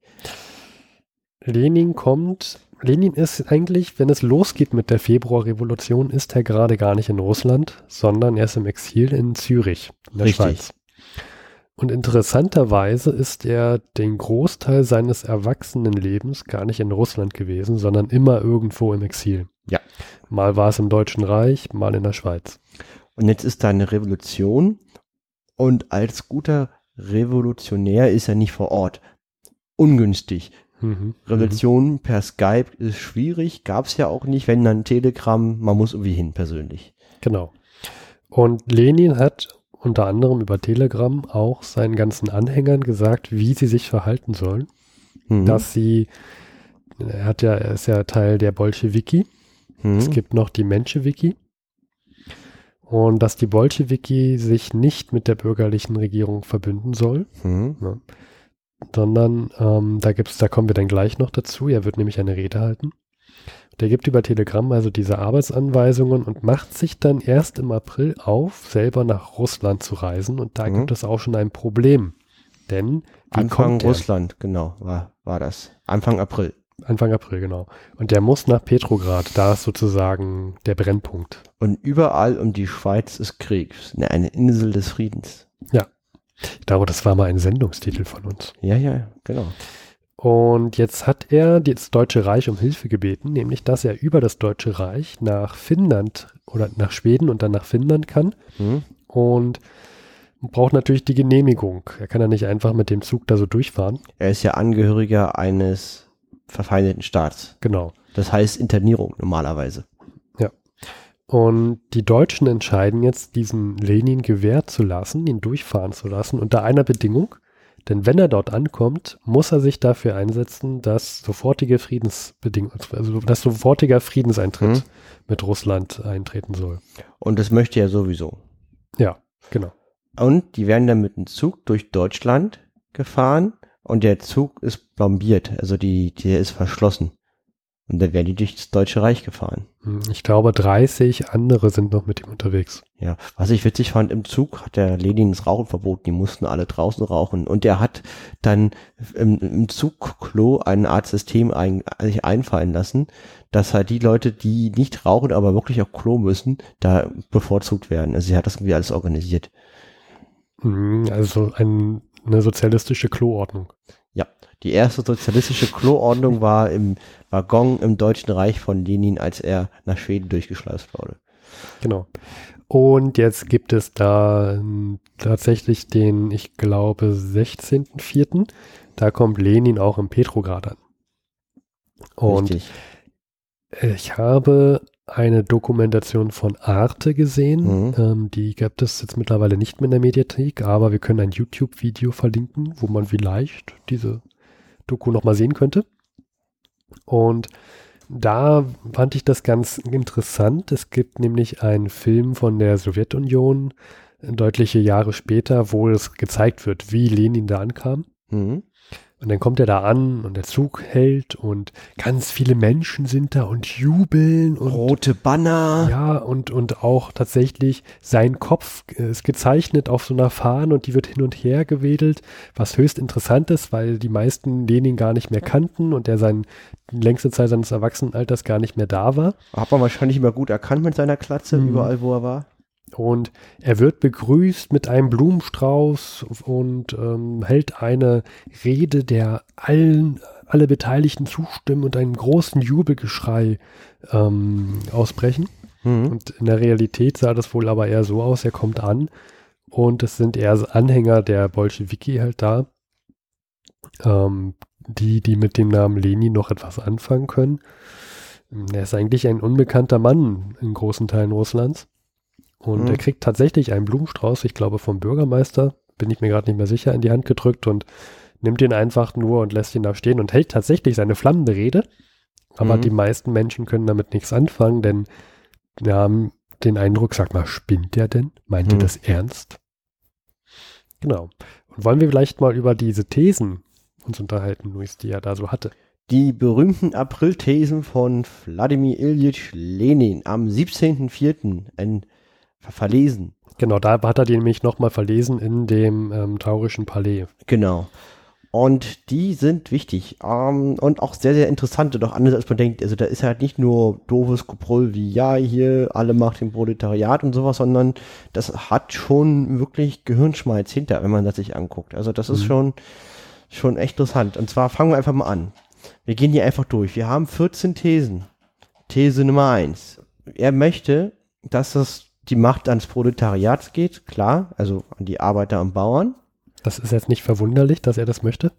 Lenin kommt, Lenin ist eigentlich, wenn es losgeht mit der Februarrevolution, ist er gerade gar nicht in Russland, sondern er ist im Exil in Zürich, in der Richtig. Schweiz. Und interessanterweise ist er den Großteil seines Erwachsenenlebens gar nicht in Russland gewesen, sondern immer irgendwo im Exil. Ja. Mal war es im Deutschen Reich, mal in der Schweiz. Und jetzt ist da eine Revolution und als guter Revolutionär ist er nicht vor Ort. Ungünstig. Mhm. Revolution mhm. per Skype ist schwierig, gab es ja auch nicht, wenn dann Telegram, man muss irgendwie hin persönlich. Genau. Und Lenin hat unter anderem über Telegram auch seinen ganzen Anhängern gesagt, wie sie sich verhalten sollen. Mhm. Dass sie, er hat ja, er ist ja Teil der Bolschewiki. Mhm. Es gibt noch die Menschewiki. Und dass die Bolschewiki sich nicht mit der bürgerlichen Regierung verbünden soll. Mhm. Ja. Sondern ähm, da gibt's, da kommen wir dann gleich noch dazu. Er wird nämlich eine Rede halten. Der gibt über Telegram also diese Arbeitsanweisungen und macht sich dann erst im April auf, selber nach Russland zu reisen. Und da mhm. gibt es auch schon ein Problem. Denn Anfang Russland, genau, war, war das. Anfang April. Anfang April, genau. Und der muss nach Petrograd, da ist sozusagen der Brennpunkt. Und überall um die Schweiz ist Krieg. Eine Insel des Friedens. Ja. Ich glaube, das war mal ein Sendungstitel von uns. Ja, ja, genau. Und jetzt hat er das Deutsche Reich um Hilfe gebeten, nämlich dass er über das Deutsche Reich nach Finnland oder nach Schweden und dann nach Finnland kann. Mhm. Und braucht natürlich die Genehmigung. Er kann ja nicht einfach mit dem Zug da so durchfahren. Er ist ja Angehöriger eines verfeindeten Staats. Genau. Das heißt Internierung normalerweise. Und die Deutschen entscheiden jetzt, diesen Lenin gewährt zu lassen, ihn durchfahren zu lassen, unter einer Bedingung, denn wenn er dort ankommt, muss er sich dafür einsetzen, dass sofortige Friedensbedingungen, also dass sofortiger Friedenseintritt mhm. mit Russland eintreten soll. Und das möchte er sowieso. Ja, genau. Und die werden dann mit dem Zug durch Deutschland gefahren und der Zug ist blombiert, also die, der ist verschlossen. Und dann werden die durchs Deutsche Reich gefahren. Hm, ich glaube, 30 andere sind noch mit ihm unterwegs. Ja, was ich witzig fand, im Zug hat der Lenin das Rauchen verboten, die mussten alle draußen rauchen. Und der hat dann im, im Zugklo eine Art System ein, sich einfallen lassen, dass halt die Leute, die nicht rauchen, aber wirklich auf Klo müssen, da bevorzugt werden. Also sie hat das irgendwie alles organisiert. Hm, also ein, eine sozialistische Kloordnung. Ja, die erste sozialistische Kloordnung war im Waggon im Deutschen Reich von Lenin, als er nach Schweden durchgeschleust wurde. Genau. Und jetzt gibt es da tatsächlich den, ich glaube, 16.04. Da kommt Lenin auch im Petrograd an. Und Richtig. ich habe eine Dokumentation von Arte gesehen. Mhm. Ähm, die gibt es jetzt mittlerweile nicht mehr in der Mediathek, aber wir können ein YouTube-Video verlinken, wo man vielleicht diese Doku nochmal sehen könnte. Und da fand ich das ganz interessant. Es gibt nämlich einen Film von der Sowjetunion, deutliche Jahre später, wo es gezeigt wird, wie Lenin da ankam. Mhm. Und dann kommt er da an und der Zug hält und ganz viele Menschen sind da und jubeln und rote Banner. Ja, und, und auch tatsächlich sein Kopf ist gezeichnet auf so einer Fahne und die wird hin und her gewedelt, was höchst interessant ist, weil die meisten Lenin gar nicht mehr kannten und er sein längste Zeit seines Erwachsenenalters gar nicht mehr da war. Hat man wahrscheinlich immer gut erkannt mit seiner Klatze, mhm. überall wo er war. Und er wird begrüßt mit einem Blumenstrauß und ähm, hält eine Rede, der allen, alle Beteiligten zustimmen und einen großen Jubelgeschrei ähm, ausbrechen. Mhm. Und in der Realität sah das wohl aber eher so aus, er kommt an und es sind eher Anhänger der Bolschewiki halt da, ähm, die, die mit dem Namen Lenin noch etwas anfangen können. Er ist eigentlich ein unbekannter Mann in großen Teilen Russlands. Und mhm. er kriegt tatsächlich einen Blumenstrauß, ich glaube vom Bürgermeister, bin ich mir gerade nicht mehr sicher, in die Hand gedrückt und nimmt ihn einfach nur und lässt ihn da stehen und hält tatsächlich seine flammende Rede. Aber mhm. die meisten Menschen können damit nichts anfangen, denn wir haben den Eindruck, sag mal, spinnt der denn? Meint mhm. ihr das ernst? Genau. Und wollen wir vielleicht mal über diese Thesen uns unterhalten, Luis, die er da so hatte? Die berühmten April-Thesen von Wladimir Ilyich Lenin am 17.04. ein verlesen. Genau, da hat er die nämlich nochmal verlesen in dem ähm, Taurischen Palais. Genau. Und die sind wichtig ähm, und auch sehr, sehr interessant und auch anders als man denkt. Also da ist halt nicht nur doofes Gebrüll wie, ja, hier alle macht den Proletariat und sowas, sondern das hat schon wirklich Gehirnschmalz hinter, wenn man das sich anguckt. Also das mhm. ist schon, schon echt interessant. Und zwar fangen wir einfach mal an. Wir gehen hier einfach durch. Wir haben 14 Thesen. These Nummer 1. Er möchte, dass das die Macht ans Proletariat geht, klar, also an die Arbeiter und Bauern. Das ist jetzt nicht verwunderlich, dass er das möchte.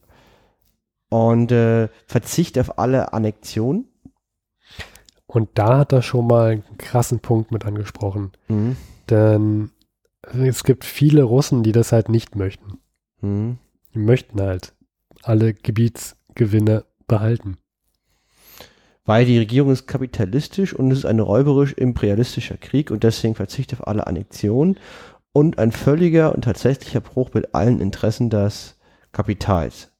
Und äh, Verzicht auf alle Annexionen. Und da hat er schon mal einen krassen Punkt mit angesprochen. Mhm. Denn es gibt viele Russen, die das halt nicht möchten. Mhm. Die möchten halt alle Gebietsgewinne behalten weil die Regierung ist kapitalistisch und es ist ein räuberisch-imperialistischer Krieg und deswegen verzichtet auf alle Annexionen und ein völliger und tatsächlicher Bruch mit allen Interessen des Kapitals.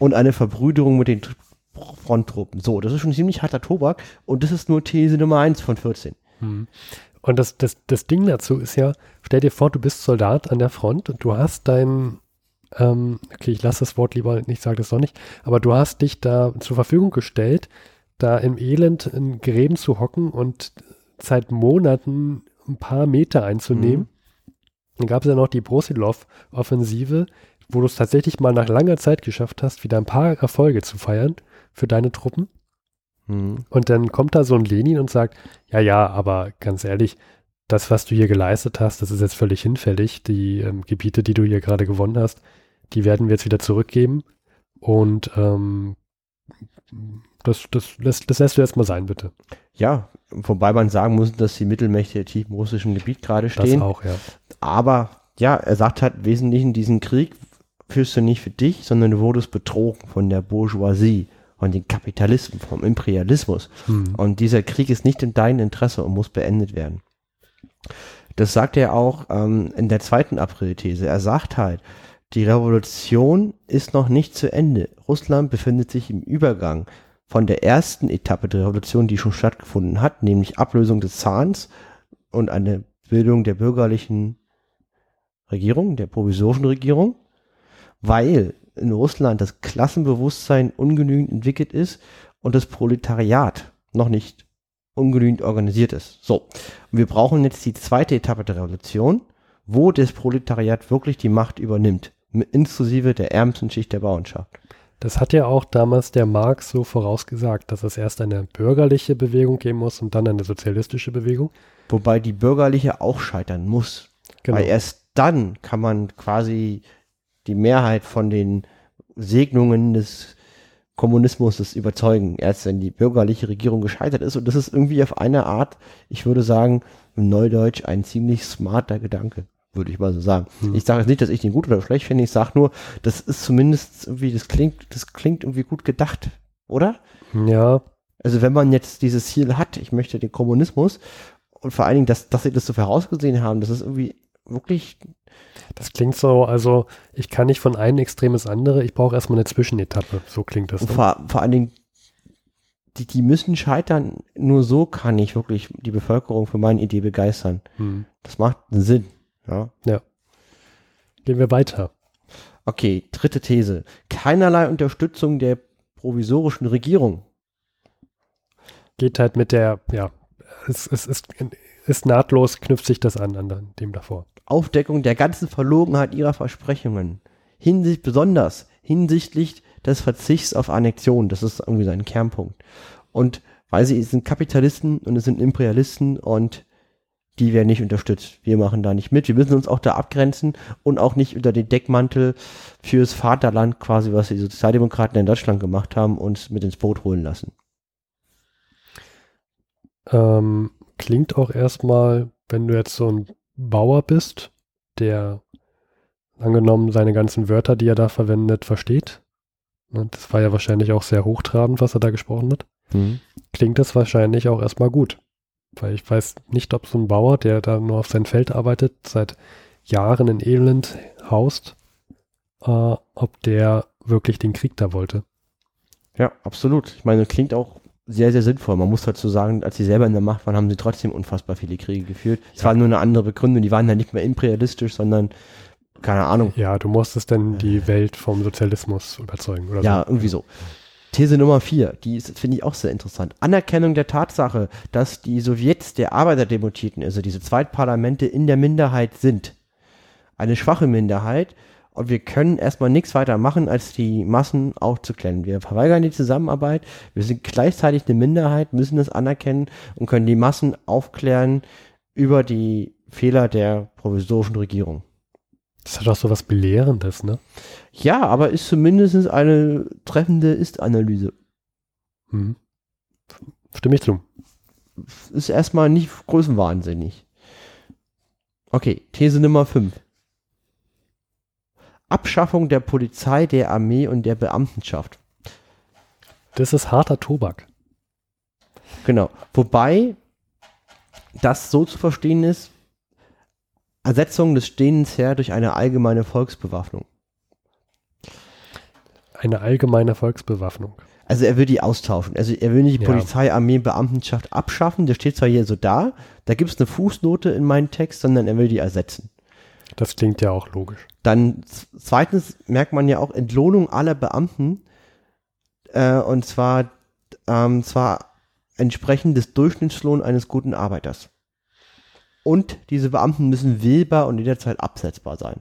Und eine Verbrüderung mit den Fronttruppen. So, das ist schon ziemlich harter Tobak und das ist nur These Nummer 1 von 14. Hm. Und das, das, das Ding dazu ist ja, stell dir vor, du bist Soldat an der Front und du hast deinen ähm, okay, ich lasse das Wort lieber nicht, sage das doch nicht, aber du hast dich da zur Verfügung gestellt, da im Elend in Gräben zu hocken und seit Monaten ein paar Meter einzunehmen. Mhm. Dann gab es ja noch die Brosilov-Offensive, wo du es tatsächlich mal nach langer Zeit geschafft hast, wieder ein paar Erfolge zu feiern für deine Truppen. Mhm. Und dann kommt da so ein Lenin und sagt, ja, ja, aber ganz ehrlich, das, was du hier geleistet hast, das ist jetzt völlig hinfällig. Die ähm, Gebiete, die du hier gerade gewonnen hast, die werden wir jetzt wieder zurückgeben. Und ähm, das, das, das, das lässt du jetzt mal sein, bitte. Ja, wobei man sagen muss, dass die Mittelmächte tief im russischen Gebiet gerade stehen. Das auch, ja. Aber ja, er sagt halt im Wesentlichen, diesen Krieg führst du nicht für dich, sondern du wurdest betrogen von der Bourgeoisie, von den Kapitalisten, vom Imperialismus. Hm. Und dieser Krieg ist nicht in deinem Interesse und muss beendet werden. Das sagt er auch ähm, in der zweiten April-These. Er sagt halt, die Revolution ist noch nicht zu Ende. Russland befindet sich im Übergang von der ersten Etappe der Revolution, die schon stattgefunden hat, nämlich Ablösung des Zahns und eine Bildung der bürgerlichen Regierung, der provisorischen Regierung, weil in Russland das Klassenbewusstsein ungenügend entwickelt ist und das Proletariat noch nicht ungenügend organisiert ist. So, und wir brauchen jetzt die zweite Etappe der Revolution, wo das Proletariat wirklich die Macht übernimmt, inklusive der ärmsten Schicht der Bauernschaft. Das hat ja auch damals der Marx so vorausgesagt, dass es erst eine bürgerliche Bewegung geben muss und dann eine sozialistische Bewegung. Wobei die bürgerliche auch scheitern muss. Genau. Weil erst dann kann man quasi die Mehrheit von den Segnungen des Kommunismus überzeugen, erst wenn die bürgerliche Regierung gescheitert ist. Und das ist irgendwie auf eine Art, ich würde sagen, im Neudeutsch ein ziemlich smarter Gedanke, würde ich mal so sagen. Hm. Ich sage jetzt nicht, dass ich den gut oder schlecht finde, ich sage nur, das ist zumindest irgendwie, das klingt, das klingt irgendwie gut gedacht, oder? Ja. Also wenn man jetzt dieses Ziel hat, ich möchte den Kommunismus und vor allen Dingen, dass, dass sie das so vorausgesehen haben, das ist irgendwie wirklich das klingt so, also ich kann nicht von einem Extrem ins andere, ich brauche erstmal eine Zwischenetappe. So klingt das. Ne? Vor, vor allen Dingen, die, die müssen scheitern, nur so kann ich wirklich die Bevölkerung für meine Idee begeistern. Hm. Das macht Sinn. Ja. ja. Gehen wir weiter. Okay, dritte These. Keinerlei Unterstützung der provisorischen Regierung. Geht halt mit der, ja, es, es, es ist nahtlos, knüpft sich das an, an dem davor. Aufdeckung der ganzen Verlogenheit ihrer Versprechungen. Hinsicht, besonders hinsichtlich des Verzichts auf Annexion. Das ist irgendwie sein Kernpunkt. Und weil sie sind Kapitalisten und es sind Imperialisten und die werden nicht unterstützt. Wir machen da nicht mit. Wir müssen uns auch da abgrenzen und auch nicht unter den Deckmantel fürs Vaterland quasi, was die Sozialdemokraten in Deutschland gemacht haben, uns mit ins Boot holen lassen. Ähm, klingt auch erstmal, wenn du jetzt so ein Bauer bist, der angenommen seine ganzen Wörter, die er da verwendet, versteht. Und das war ja wahrscheinlich auch sehr hochtrabend, was er da gesprochen hat. Mhm. Klingt das wahrscheinlich auch erstmal gut. Weil ich weiß nicht, ob so ein Bauer, der da nur auf sein Feld arbeitet, seit Jahren in Elend haust, äh, ob der wirklich den Krieg da wollte. Ja, absolut. Ich meine, klingt auch sehr, sehr sinnvoll. Man muss dazu sagen, als sie selber in der Macht waren, haben sie trotzdem unfassbar viele Kriege geführt. Es ja. war nur eine andere Begründung. Die waren dann nicht mehr imperialistisch, sondern keine Ahnung. Ja, du musstest dann die Welt vom Sozialismus überzeugen, oder Ja, so. irgendwie so. These Nummer vier, die finde ich auch sehr interessant. Anerkennung der Tatsache, dass die Sowjets der Arbeiterdemokratien, also diese Zweitparlamente in der Minderheit sind. Eine schwache Minderheit, und wir können erstmal nichts weiter machen, als die Massen aufzuklären. Wir verweigern die Zusammenarbeit. Wir sind gleichzeitig eine Minderheit, müssen das anerkennen und können die Massen aufklären über die Fehler der provisorischen Regierung. Das hat auch so was Belehrendes, ne? Ja, aber ist zumindest eine treffende Ist-Analyse. Hm. Stimme ich zu. Ist erstmal nicht größenwahnsinnig. Okay, These Nummer 5. Abschaffung der Polizei, der Armee und der Beamtenschaft. Das ist harter Tobak. Genau. Wobei das so zu verstehen ist, Ersetzung des Stehens her durch eine allgemeine Volksbewaffnung. Eine allgemeine Volksbewaffnung. Also er will die austauschen. Also er will nicht die ja. Polizei, Armee, Beamtenschaft abschaffen. Der steht zwar hier so da, da gibt es eine Fußnote in meinem Text, sondern er will die ersetzen. Das klingt ja auch logisch. Dann zweitens merkt man ja auch Entlohnung aller Beamten äh, und zwar, ähm, zwar entsprechend des Durchschnittslohns eines guten Arbeiters. Und diese Beamten müssen wählbar und jederzeit absetzbar sein.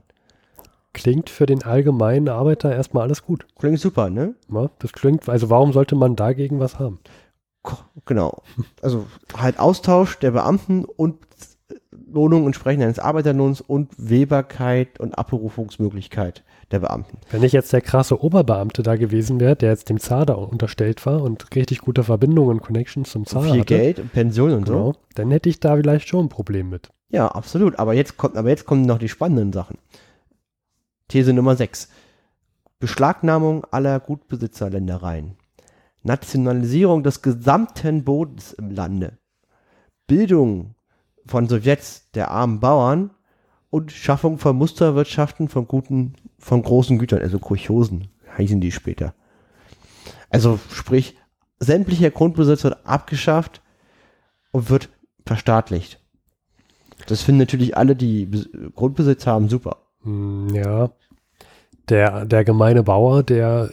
Klingt für den allgemeinen Arbeiter erstmal alles gut. Klingt super, ne? Ja, das klingt, also warum sollte man dagegen was haben? Genau. Also halt Austausch der Beamten und Lohnung entsprechend eines Arbeiterlohns und Wählbarkeit und Abberufungsmöglichkeit der Beamten. Wenn ich jetzt der krasse Oberbeamte da gewesen wäre, der jetzt dem Zar da unterstellt war und richtig gute Verbindungen und Connections zum Zar und viel hatte, Geld und Pension und genau, so, dann hätte ich da vielleicht schon ein Problem mit. Ja, absolut. Aber jetzt kommt, aber jetzt kommen noch die spannenden Sachen. These Nummer 6. Beschlagnahmung aller Gutbesitzerländereien. Nationalisierung des gesamten Bodens im Lande. Bildung von Sowjets der armen Bauern und Schaffung von Musterwirtschaften von guten, von großen Gütern, also Kolchosen heißen die später. Also sprich sämtlicher Grundbesitz wird abgeschafft und wird verstaatlicht. Das finden natürlich alle, die Grundbesitz haben, super. Hm, ja. Der, der gemeine Bauer, der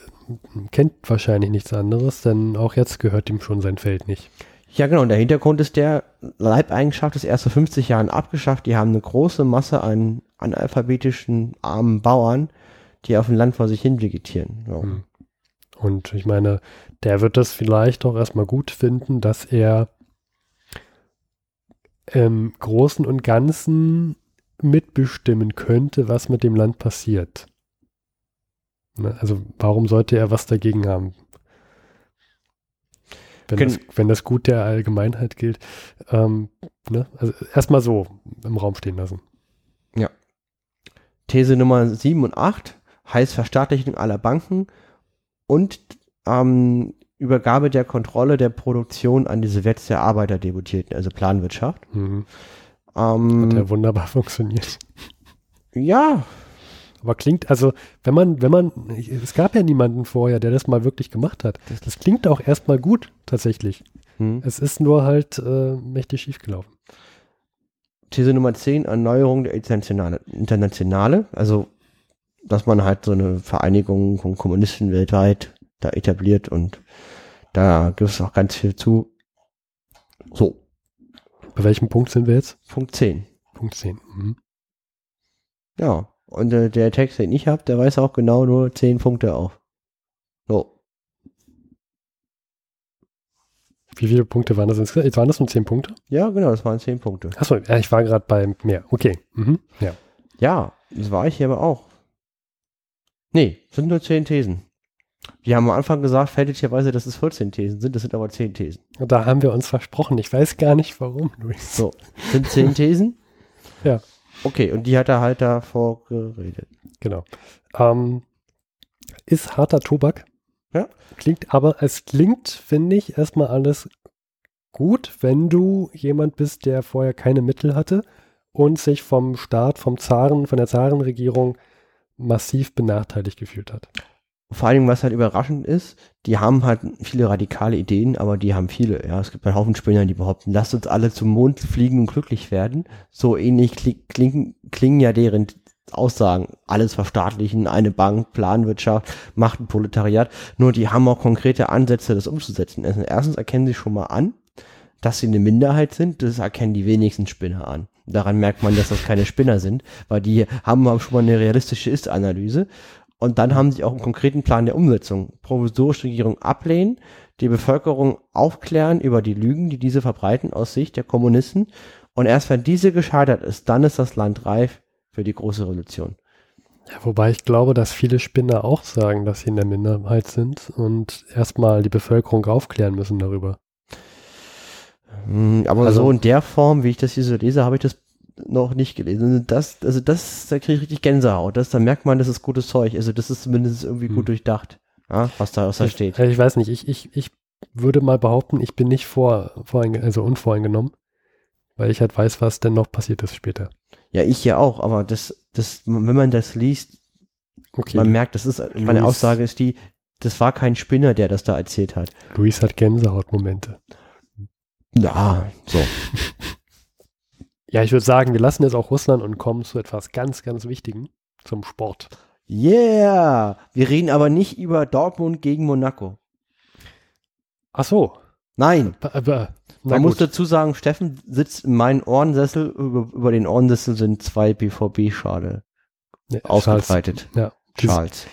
kennt wahrscheinlich nichts anderes, denn auch jetzt gehört ihm schon sein Feld nicht. Ja, genau. Und der Hintergrund ist der, Leibeigenschaft ist erst vor 50 Jahren abgeschafft. Die haben eine große Masse an analphabetischen armen Bauern, die auf dem Land vor sich hin vegetieren. Ja. Hm. Und ich meine, der wird das vielleicht auch erstmal gut finden, dass er im Großen und Ganzen mitbestimmen könnte, was mit dem Land passiert. Ne? Also warum sollte er was dagegen haben? Wenn, das, wenn das Gut der Allgemeinheit gilt. Ähm, ne? Also erstmal so im Raum stehen lassen. Ja. These Nummer 7 und 8 heißt Verstaatlichung aller Banken und ähm, Übergabe der Kontrolle der Produktion an die Sowjets der Arbeiterdeputierten, also Planwirtschaft. Mhm. Ähm, Hat ja wunderbar funktioniert. Ja. Aber klingt, also, wenn man, wenn man, es gab ja niemanden vorher, der das mal wirklich gemacht hat. Das klingt auch erstmal gut, tatsächlich. Mhm. Es ist nur halt äh, mächtig schiefgelaufen. These Nummer 10, Erneuerung der Internationale. Internationale, also, dass man halt so eine Vereinigung von Kommunisten weltweit da etabliert und da gibt es auch ganz viel zu. So. Bei welchem Punkt sind wir jetzt? Punkt 10. Punkt 10. Mhm. Ja, und äh, der Text, den ich habe, der weiß auch genau nur 10 Punkte auf. So. Wie viele Punkte waren das insgesamt? Jetzt waren das nur 10 Punkte? Ja, genau, das waren 10 Punkte. Achso, ja, ich war gerade bei mehr. Okay. Mhm. Ja. Ja, das war ich hier aber auch. Nee, sind nur 10 Thesen. Wir haben am Anfang gesagt, fälschlicherweise, dass es 14 Thesen sind, das sind aber 10 Thesen. Da haben wir uns versprochen. Ich weiß gar nicht warum, Luis. So, sind 10 Thesen? ja. Okay, und die hat er halt da vorgeredet. Genau. Ähm, ist harter Tobak. Ja. Klingt aber, es klingt, finde ich, erstmal alles gut, wenn du jemand bist, der vorher keine Mittel hatte und sich vom Staat, vom Zaren, von der Zarenregierung massiv benachteiligt gefühlt hat vor allem, was halt überraschend ist, die haben halt viele radikale Ideen, aber die haben viele. Ja, es gibt einen Haufen Spinner, die behaupten, lasst uns alle zum Mond fliegen und glücklich werden. So ähnlich klingen, klingen ja deren Aussagen. Alles verstaatlichen, eine Bank, Planwirtschaft, macht ein Proletariat. Nur die haben auch konkrete Ansätze, das umzusetzen. Also erstens erkennen sie schon mal an, dass sie eine Minderheit sind. Das erkennen die wenigsten Spinner an. Daran merkt man, dass das keine Spinner sind, weil die haben schon mal eine realistische Ist-Analyse und dann haben sie auch einen konkreten Plan der Umsetzung. Provisorische Regierung ablehnen, die Bevölkerung aufklären über die Lügen, die diese verbreiten aus Sicht der Kommunisten. Und erst wenn diese gescheitert ist, dann ist das Land reif für die große Revolution. Ja, wobei ich glaube, dass viele Spinner auch sagen, dass sie in der Minderheit sind und erstmal die Bevölkerung aufklären müssen darüber. Hm, aber also, so in der Form, wie ich das hier so lese, habe ich das noch nicht gelesen. Das, also das, da kriege ich richtig Gänsehaut. Das, da merkt man, das ist gutes Zeug. Also das ist zumindest irgendwie hm. gut durchdacht, ja, was da, was da steht. Ich, ich weiß nicht, ich, ich, ich würde mal behaupten, ich bin nicht vor, also unvoreingenommen, weil ich halt weiß, was denn noch passiert ist später. Ja, ich ja auch, aber das, das, wenn man das liest, okay. man merkt, das ist, meine Luis, Aussage ist die, das war kein Spinner, der das da erzählt hat. Luis hat Gänsehautmomente. Ja, so. Ja, ich würde sagen, wir lassen jetzt auch Russland und kommen zu etwas ganz, ganz Wichtigem, zum Sport. Yeah! Wir reden aber nicht über Dortmund gegen Monaco. Ach so. Nein. Aber, Man muss dazu sagen, Steffen sitzt in meinem Ohrensessel. Über, über den Ohrensessel sind zwei BVB-Schale nee, ausgebreitet. Ja. Charles.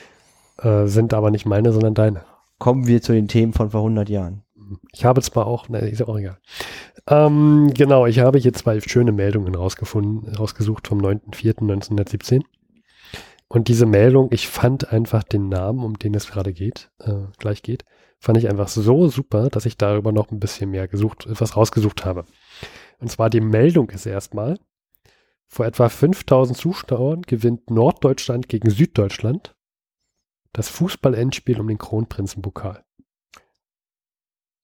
Äh, sind aber nicht meine, sondern deine. Kommen wir zu den Themen von vor 100 Jahren. Ich habe zwar auch, ne, ist auch egal. Ähm, genau, ich habe hier zwei schöne Meldungen rausgefunden, rausgesucht vom 9.4.1917. Und diese Meldung, ich fand einfach den Namen, um den es gerade geht, äh, gleich geht, fand ich einfach so super, dass ich darüber noch ein bisschen mehr gesucht, etwas rausgesucht habe. Und zwar die Meldung ist erstmal, vor etwa 5000 Zuschauern gewinnt Norddeutschland gegen Süddeutschland das Fußball-Endspiel um den Kronprinzenpokal.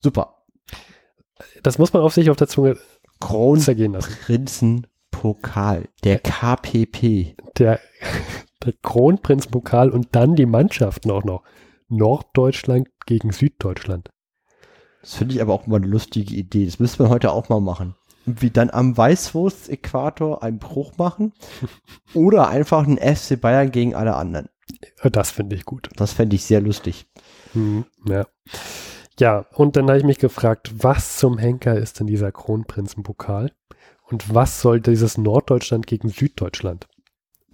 Super. Das muss man auf sich auf der Zunge zergehen lassen. Prinzenpokal, der KPP. Der, der Kronprinzenpokal und dann die Mannschaften auch noch. Norddeutschland gegen Süddeutschland. Das finde ich aber auch mal eine lustige Idee. Das müssen wir heute auch mal machen. Wie dann am Weißwurst-Äquator einen Bruch machen oder einfach ein FC Bayern gegen alle anderen. Das finde ich gut. Das fände ich sehr lustig. Mhm, ja. Ja, und dann habe ich mich gefragt, was zum Henker ist denn dieser Kronprinzenpokal? Und was soll dieses Norddeutschland gegen Süddeutschland?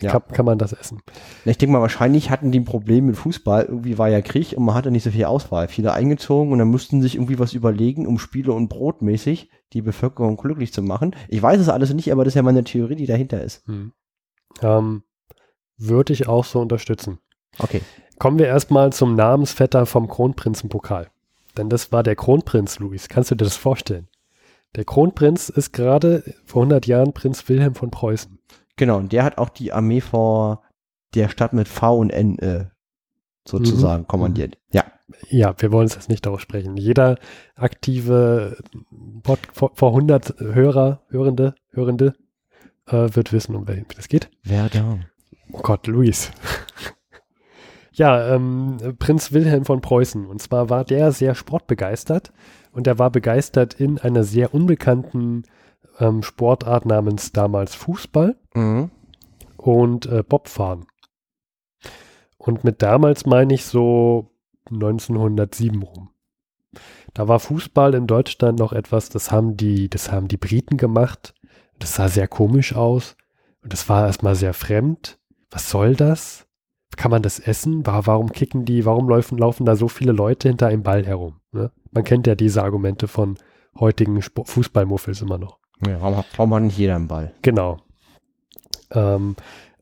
Ja. Kann, kann, man das essen? Ich denke mal, wahrscheinlich hatten die ein Problem mit Fußball. Irgendwie war ja Krieg und man hatte nicht so viel Auswahl. Viele eingezogen und dann mussten sich irgendwie was überlegen, um Spiele und Brot mäßig die Bevölkerung glücklich zu machen. Ich weiß es alles nicht, aber das ist ja meine Theorie, die dahinter ist. Hm. Ähm, Würde ich auch so unterstützen. Okay. Kommen wir erstmal zum Namensvetter vom Kronprinzenpokal. Denn das war der Kronprinz, Luis. Kannst du dir das vorstellen? Der Kronprinz ist gerade vor 100 Jahren Prinz Wilhelm von Preußen. Genau, und der hat auch die Armee vor der Stadt mit V und N äh, sozusagen mhm. kommandiert. Ja. Ja, wir wollen es jetzt nicht darauf sprechen. Jeder aktive Pod, vor, vor 100 Hörer, Hörende, Hörende äh, wird wissen, um wen es geht. Wer da? Oh Gott, Luis. Ja, ähm, Prinz Wilhelm von Preußen. Und zwar war der sehr sportbegeistert und er war begeistert in einer sehr unbekannten ähm, Sportart namens damals Fußball mhm. und äh, Bobfahren. Und mit damals meine ich so 1907 rum. Da war Fußball in Deutschland noch etwas, das haben die, das haben die Briten gemacht. Das sah sehr komisch aus. Und das war erstmal sehr fremd. Was soll das? Kann man das essen? Warum kicken die, warum laufen, laufen da so viele Leute hinter einem Ball herum? Ne? Man kennt ja diese Argumente von heutigen Fußballmuffels immer noch. Ja, warum, warum hat nicht jeder einen Ball? Genau. Ähm,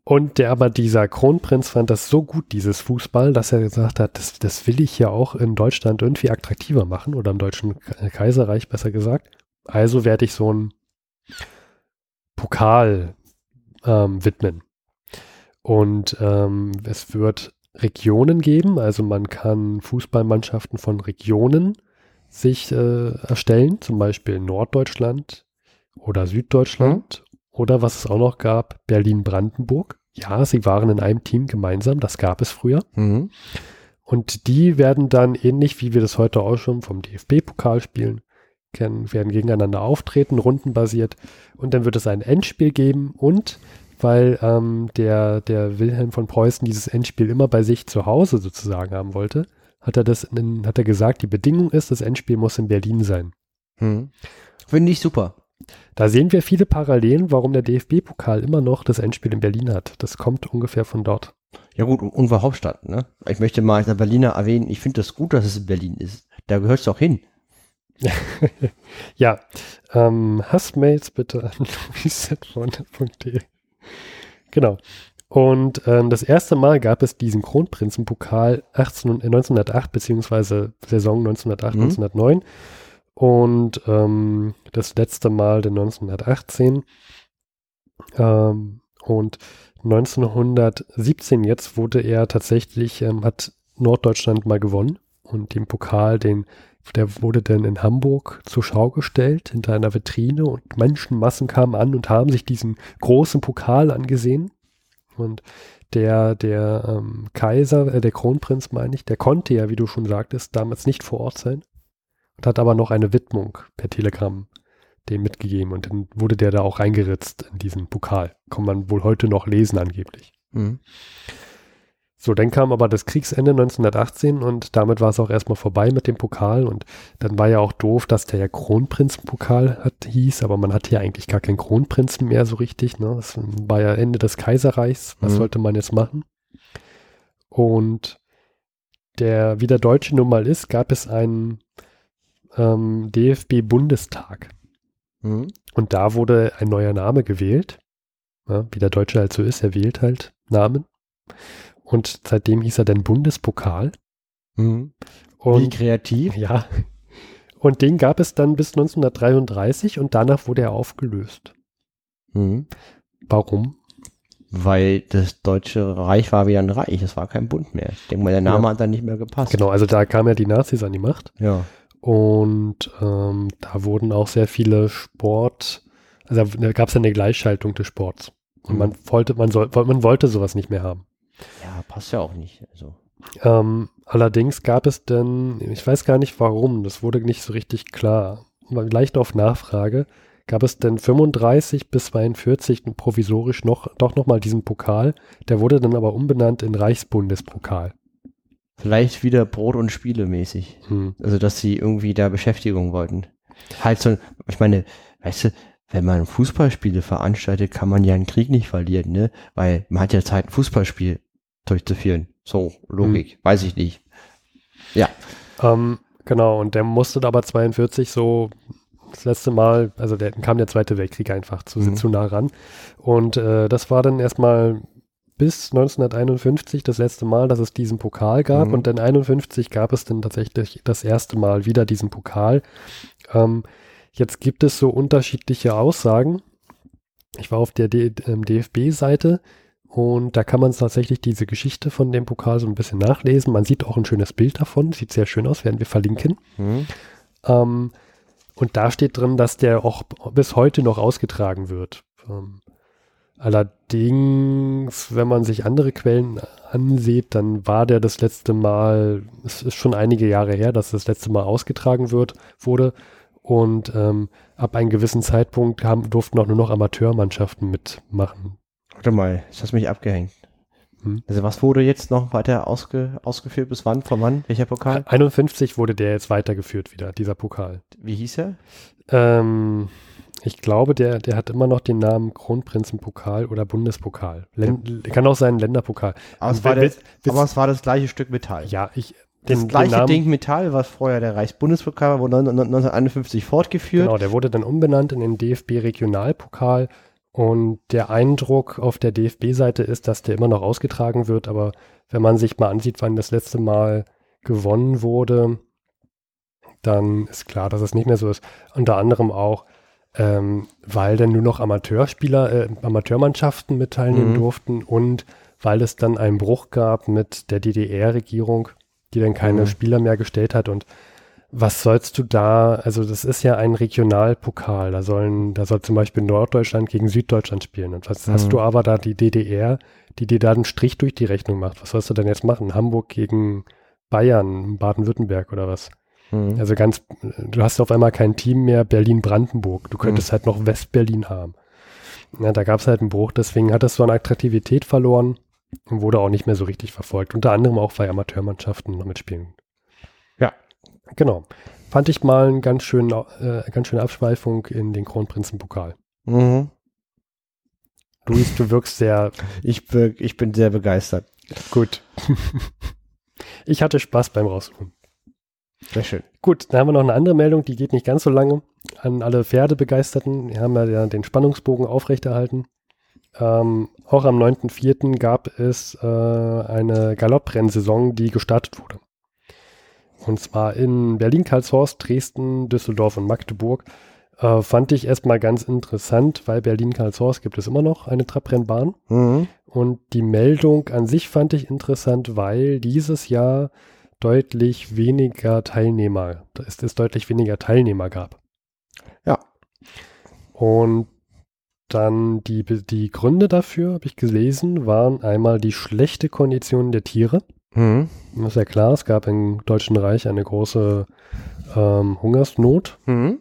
und der aber dieser Kronprinz fand das so gut, dieses Fußball, dass er gesagt hat, das, das will ich ja auch in Deutschland irgendwie attraktiver machen oder im Deutschen Kaiserreich besser gesagt. Also werde ich so einen Pokal ähm, widmen. Und ähm, es wird Regionen geben, also man kann Fußballmannschaften von Regionen sich äh, erstellen, zum Beispiel Norddeutschland, oder Süddeutschland mhm. oder was es auch noch gab, Berlin-Brandenburg. Ja, sie waren in einem Team gemeinsam, das gab es früher. Mhm. Und die werden dann ähnlich wie wir das heute auch schon vom DFB-Pokal spielen, kennen, werden gegeneinander auftreten, rundenbasiert. Und dann wird es ein Endspiel geben und weil ähm, der, der Wilhelm von Preußen dieses Endspiel immer bei sich zu Hause sozusagen haben wollte, hat er das in, hat er gesagt, die Bedingung ist, das Endspiel muss in Berlin sein. Hm. Finde ich super. Da sehen wir viele Parallelen, warum der DFB-Pokal immer noch das Endspiel in Berlin hat. Das kommt ungefähr von dort. Ja gut, unser Hauptstadt, ne? Ich möchte mal als Berliner erwähnen, ich finde das gut, dass es in Berlin ist. Da gehört es doch hin. ja, ähm, Hassmails bitte an luis.de. Genau. Und ähm, das erste Mal gab es diesen Kronprinzenpokal 18, 1908 beziehungsweise Saison 1908, mhm. 1909 und ähm, das letzte Mal den 1918 ähm, und 1917 jetzt wurde er tatsächlich, ähm, hat Norddeutschland mal gewonnen und den Pokal, den, der wurde dann in Hamburg zur Schau gestellt hinter einer Vitrine und Menschenmassen kamen an und haben sich diesen großen Pokal angesehen und der, der ähm, Kaiser, äh, der Kronprinz meine ich, der konnte ja, wie du schon sagtest, damals nicht vor Ort sein und hat aber noch eine Widmung per Telegramm dem mitgegeben und dann wurde der da auch reingeritzt in diesen Pokal. Kann man wohl heute noch lesen angeblich. Mhm. So, dann kam aber das Kriegsende 1918 und damit war es auch erstmal vorbei mit dem Pokal und dann war ja auch doof, dass der ja Kronprinzenpokal hat, hieß, aber man hatte ja eigentlich gar keinen Kronprinzen mehr so richtig. Ne? Das war ja Ende des Kaiserreichs. Was mhm. sollte man jetzt machen? Und der, wie der Deutsche nun mal ist, gab es einen ähm, DFB-Bundestag. Mhm. Und da wurde ein neuer Name gewählt. Ja, wie der Deutsche halt so ist, er wählt halt Namen. Und seitdem hieß er dann Bundespokal. Mhm. Und, wie kreativ. Ja. Und den gab es dann bis 1933 und danach wurde er aufgelöst. Mhm. Warum? Weil das Deutsche Reich war wieder ein Reich, es war kein Bund mehr. Ich denke mal, der Name ja. hat dann nicht mehr gepasst. Genau, also da kamen ja die Nazis an die Macht. Ja. Und ähm, da wurden auch sehr viele Sport, also da gab es eine Gleichschaltung des Sports. Und mhm. man wollte, man soll, man wollte sowas nicht mehr haben. Ja, passt ja auch nicht. Also. Ähm, Allerdings gab es dann, ich weiß gar nicht warum, das wurde nicht so richtig klar, leicht auf Nachfrage, gab es denn 35 bis 42 provisorisch noch, doch nochmal diesen Pokal. Der wurde dann aber umbenannt in Reichsbundespokal. Vielleicht wieder Brot- und Spiele mäßig. Hm. Also, dass sie irgendwie da Beschäftigung wollten. Halt so, ich meine, weißt du, wenn man Fußballspiele veranstaltet, kann man ja einen Krieg nicht verlieren, ne? Weil man hat ja Zeit, ein Fußballspiel durchzuführen. So, Logik, hm. weiß ich nicht. Ja. Ähm, genau, und der musste aber 42 so das letzte Mal, also der, kam der Zweite Weltkrieg einfach zu, mhm. zu nah ran. Und äh, das war dann erstmal bis 1951 das letzte Mal, dass es diesen Pokal gab. Mhm. Und dann 51 gab es dann tatsächlich das erste Mal wieder diesen Pokal. Ähm, jetzt gibt es so unterschiedliche Aussagen. Ich war auf der DFB-Seite ähm, und da kann man tatsächlich diese Geschichte von dem Pokal so ein bisschen nachlesen. Man sieht auch ein schönes Bild davon. Sieht sehr schön aus, werden wir verlinken. Mhm. Ähm, und da steht drin, dass der auch bis heute noch ausgetragen wird. Ähm, allerdings, wenn man sich andere Quellen ansieht, dann war der das letzte Mal, es ist schon einige Jahre her, dass das letzte Mal ausgetragen wird, wurde. Und ähm, ab einem gewissen Zeitpunkt haben, durften auch nur noch Amateurmannschaften mitmachen. Warte mal, ist das mich abgehängt? Hm. Also was wurde jetzt noch weiter ausge, ausgeführt? Bis wann? Von wann? Welcher Pokal? 51 wurde der jetzt weitergeführt wieder, dieser Pokal. Wie hieß er? Ähm, ich glaube, der, der hat immer noch den Namen Kronprinzenpokal oder Bundespokal. Len ja. Kann auch sein Länderpokal. Aber, es war, der, aber es war das gleiche Stück Metall. Ja, ich, den, das gleiche Namen, Ding Metall, was vorher der Reichsbundespokal war, wurde 1951 fortgeführt. Genau, der wurde dann umbenannt in den DFB Regionalpokal und der Eindruck auf der DFB-Seite ist, dass der immer noch ausgetragen wird, aber wenn man sich mal ansieht, wann das letzte Mal gewonnen wurde, dann ist klar, dass es nicht mehr so ist. Unter anderem auch, ähm, weil dann nur noch Amateurspieler, äh, Amateurmannschaften mit teilnehmen mhm. durften und weil es dann einen Bruch gab mit der DDR-Regierung, die dann keine mhm. Spieler mehr gestellt hat und was sollst du da, also das ist ja ein Regionalpokal, da sollen, da soll zum Beispiel Norddeutschland gegen Süddeutschland spielen. Und was mhm. hast du aber da die DDR, die dir da einen Strich durch die Rechnung macht? Was sollst du denn jetzt machen? Hamburg gegen Bayern, Baden-Württemberg oder was? Mhm. Also ganz, du hast auf einmal kein Team mehr Berlin-Brandenburg. Du könntest mhm. halt noch West-Berlin haben. Ja, da gab es halt einen Bruch, deswegen hat das so an Attraktivität verloren und wurde auch nicht mehr so richtig verfolgt. Unter anderem auch, weil Amateurmannschaften noch mitspielen. Genau. Fand ich mal eine ganz, schön, äh, ganz schöne Abschweifung in den Kronprinzenpokal. Mhm. Luis, du wirkst sehr. Ich, ich bin sehr begeistert. Gut. ich hatte Spaß beim Raussuchen. Sehr schön. Gut, dann haben wir noch eine andere Meldung, die geht nicht ganz so lange. An alle Pferdebegeisterten. Wir haben ja den Spannungsbogen aufrechterhalten. Ähm, auch am 9.4. gab es äh, eine Galopprennsaison, die gestartet wurde. Und zwar in Berlin, Karlshorst, Dresden, Düsseldorf und Magdeburg. Äh, fand ich erstmal ganz interessant, weil Berlin-Karlshorst gibt es immer noch eine Trabrennbahn. Mhm. Und die Meldung an sich fand ich interessant, weil dieses Jahr deutlich weniger Teilnehmer, es, es deutlich weniger Teilnehmer gab. Ja. Und dann die, die Gründe dafür, habe ich gelesen, waren einmal die schlechte Kondition der Tiere. Mhm. Das ist ja klar, es gab im Deutschen Reich eine große ähm, Hungersnot. Mhm.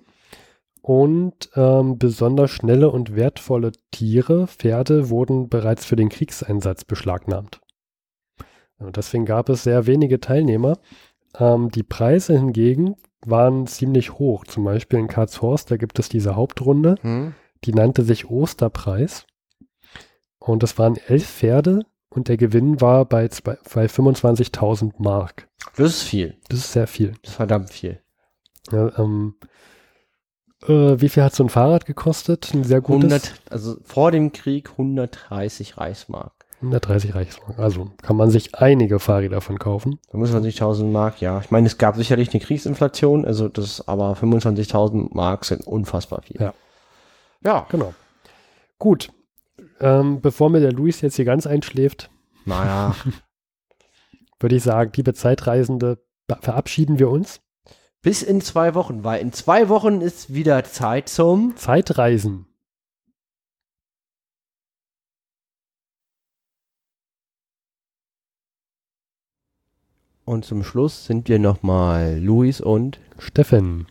Und ähm, besonders schnelle und wertvolle Tiere, Pferde, wurden bereits für den Kriegseinsatz beschlagnahmt. Und deswegen gab es sehr wenige Teilnehmer. Ähm, die Preise hingegen waren ziemlich hoch. Zum Beispiel in Karlshorst, da gibt es diese Hauptrunde, mhm. die nannte sich Osterpreis. Und das waren elf Pferde, und der Gewinn war bei, bei 25.000 Mark. Das ist viel. Das ist sehr viel. Das ist verdammt viel. Ja, ähm, äh, wie viel hat so ein Fahrrad gekostet? Ein sehr gutes? 100, also vor dem Krieg 130 Reichsmark. 130 Reichsmark. Also kann man sich einige Fahrräder davon kaufen. 25.000 Mark, ja. Ich meine, es gab sicherlich eine Kriegsinflation, also das, aber 25.000 Mark sind unfassbar viel. Ja. Ja. Genau. Gut. Ähm, bevor mir der Luis jetzt hier ganz einschläft, naja. würde ich sagen, liebe Zeitreisende, verabschieden wir uns. Bis in zwei Wochen, weil in zwei Wochen ist wieder Zeit zum Zeitreisen. Und zum Schluss sind wir nochmal Luis und Steffen.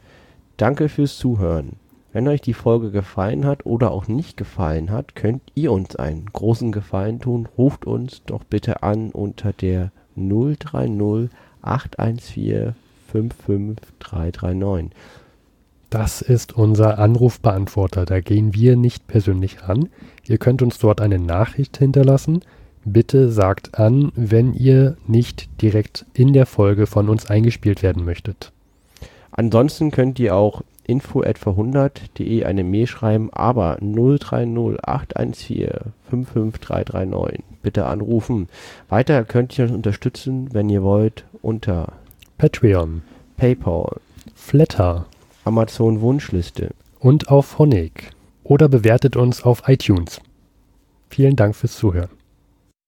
Danke fürs Zuhören. Wenn euch die Folge gefallen hat oder auch nicht gefallen hat, könnt ihr uns einen großen Gefallen tun. Ruft uns doch bitte an unter der 030 814 55339. Das ist unser Anrufbeantworter. Da gehen wir nicht persönlich ran. Ihr könnt uns dort eine Nachricht hinterlassen. Bitte sagt an, wenn ihr nicht direkt in der Folge von uns eingespielt werden möchtet. Ansonsten könnt ihr auch info etwa 100.de eine Mail schreiben, aber 030 814 55339 bitte anrufen. Weiter könnt ihr uns unterstützen, wenn ihr wollt, unter Patreon, PayPal, Flatter, Amazon Wunschliste und auf Honig oder bewertet uns auf iTunes. Vielen Dank fürs Zuhören.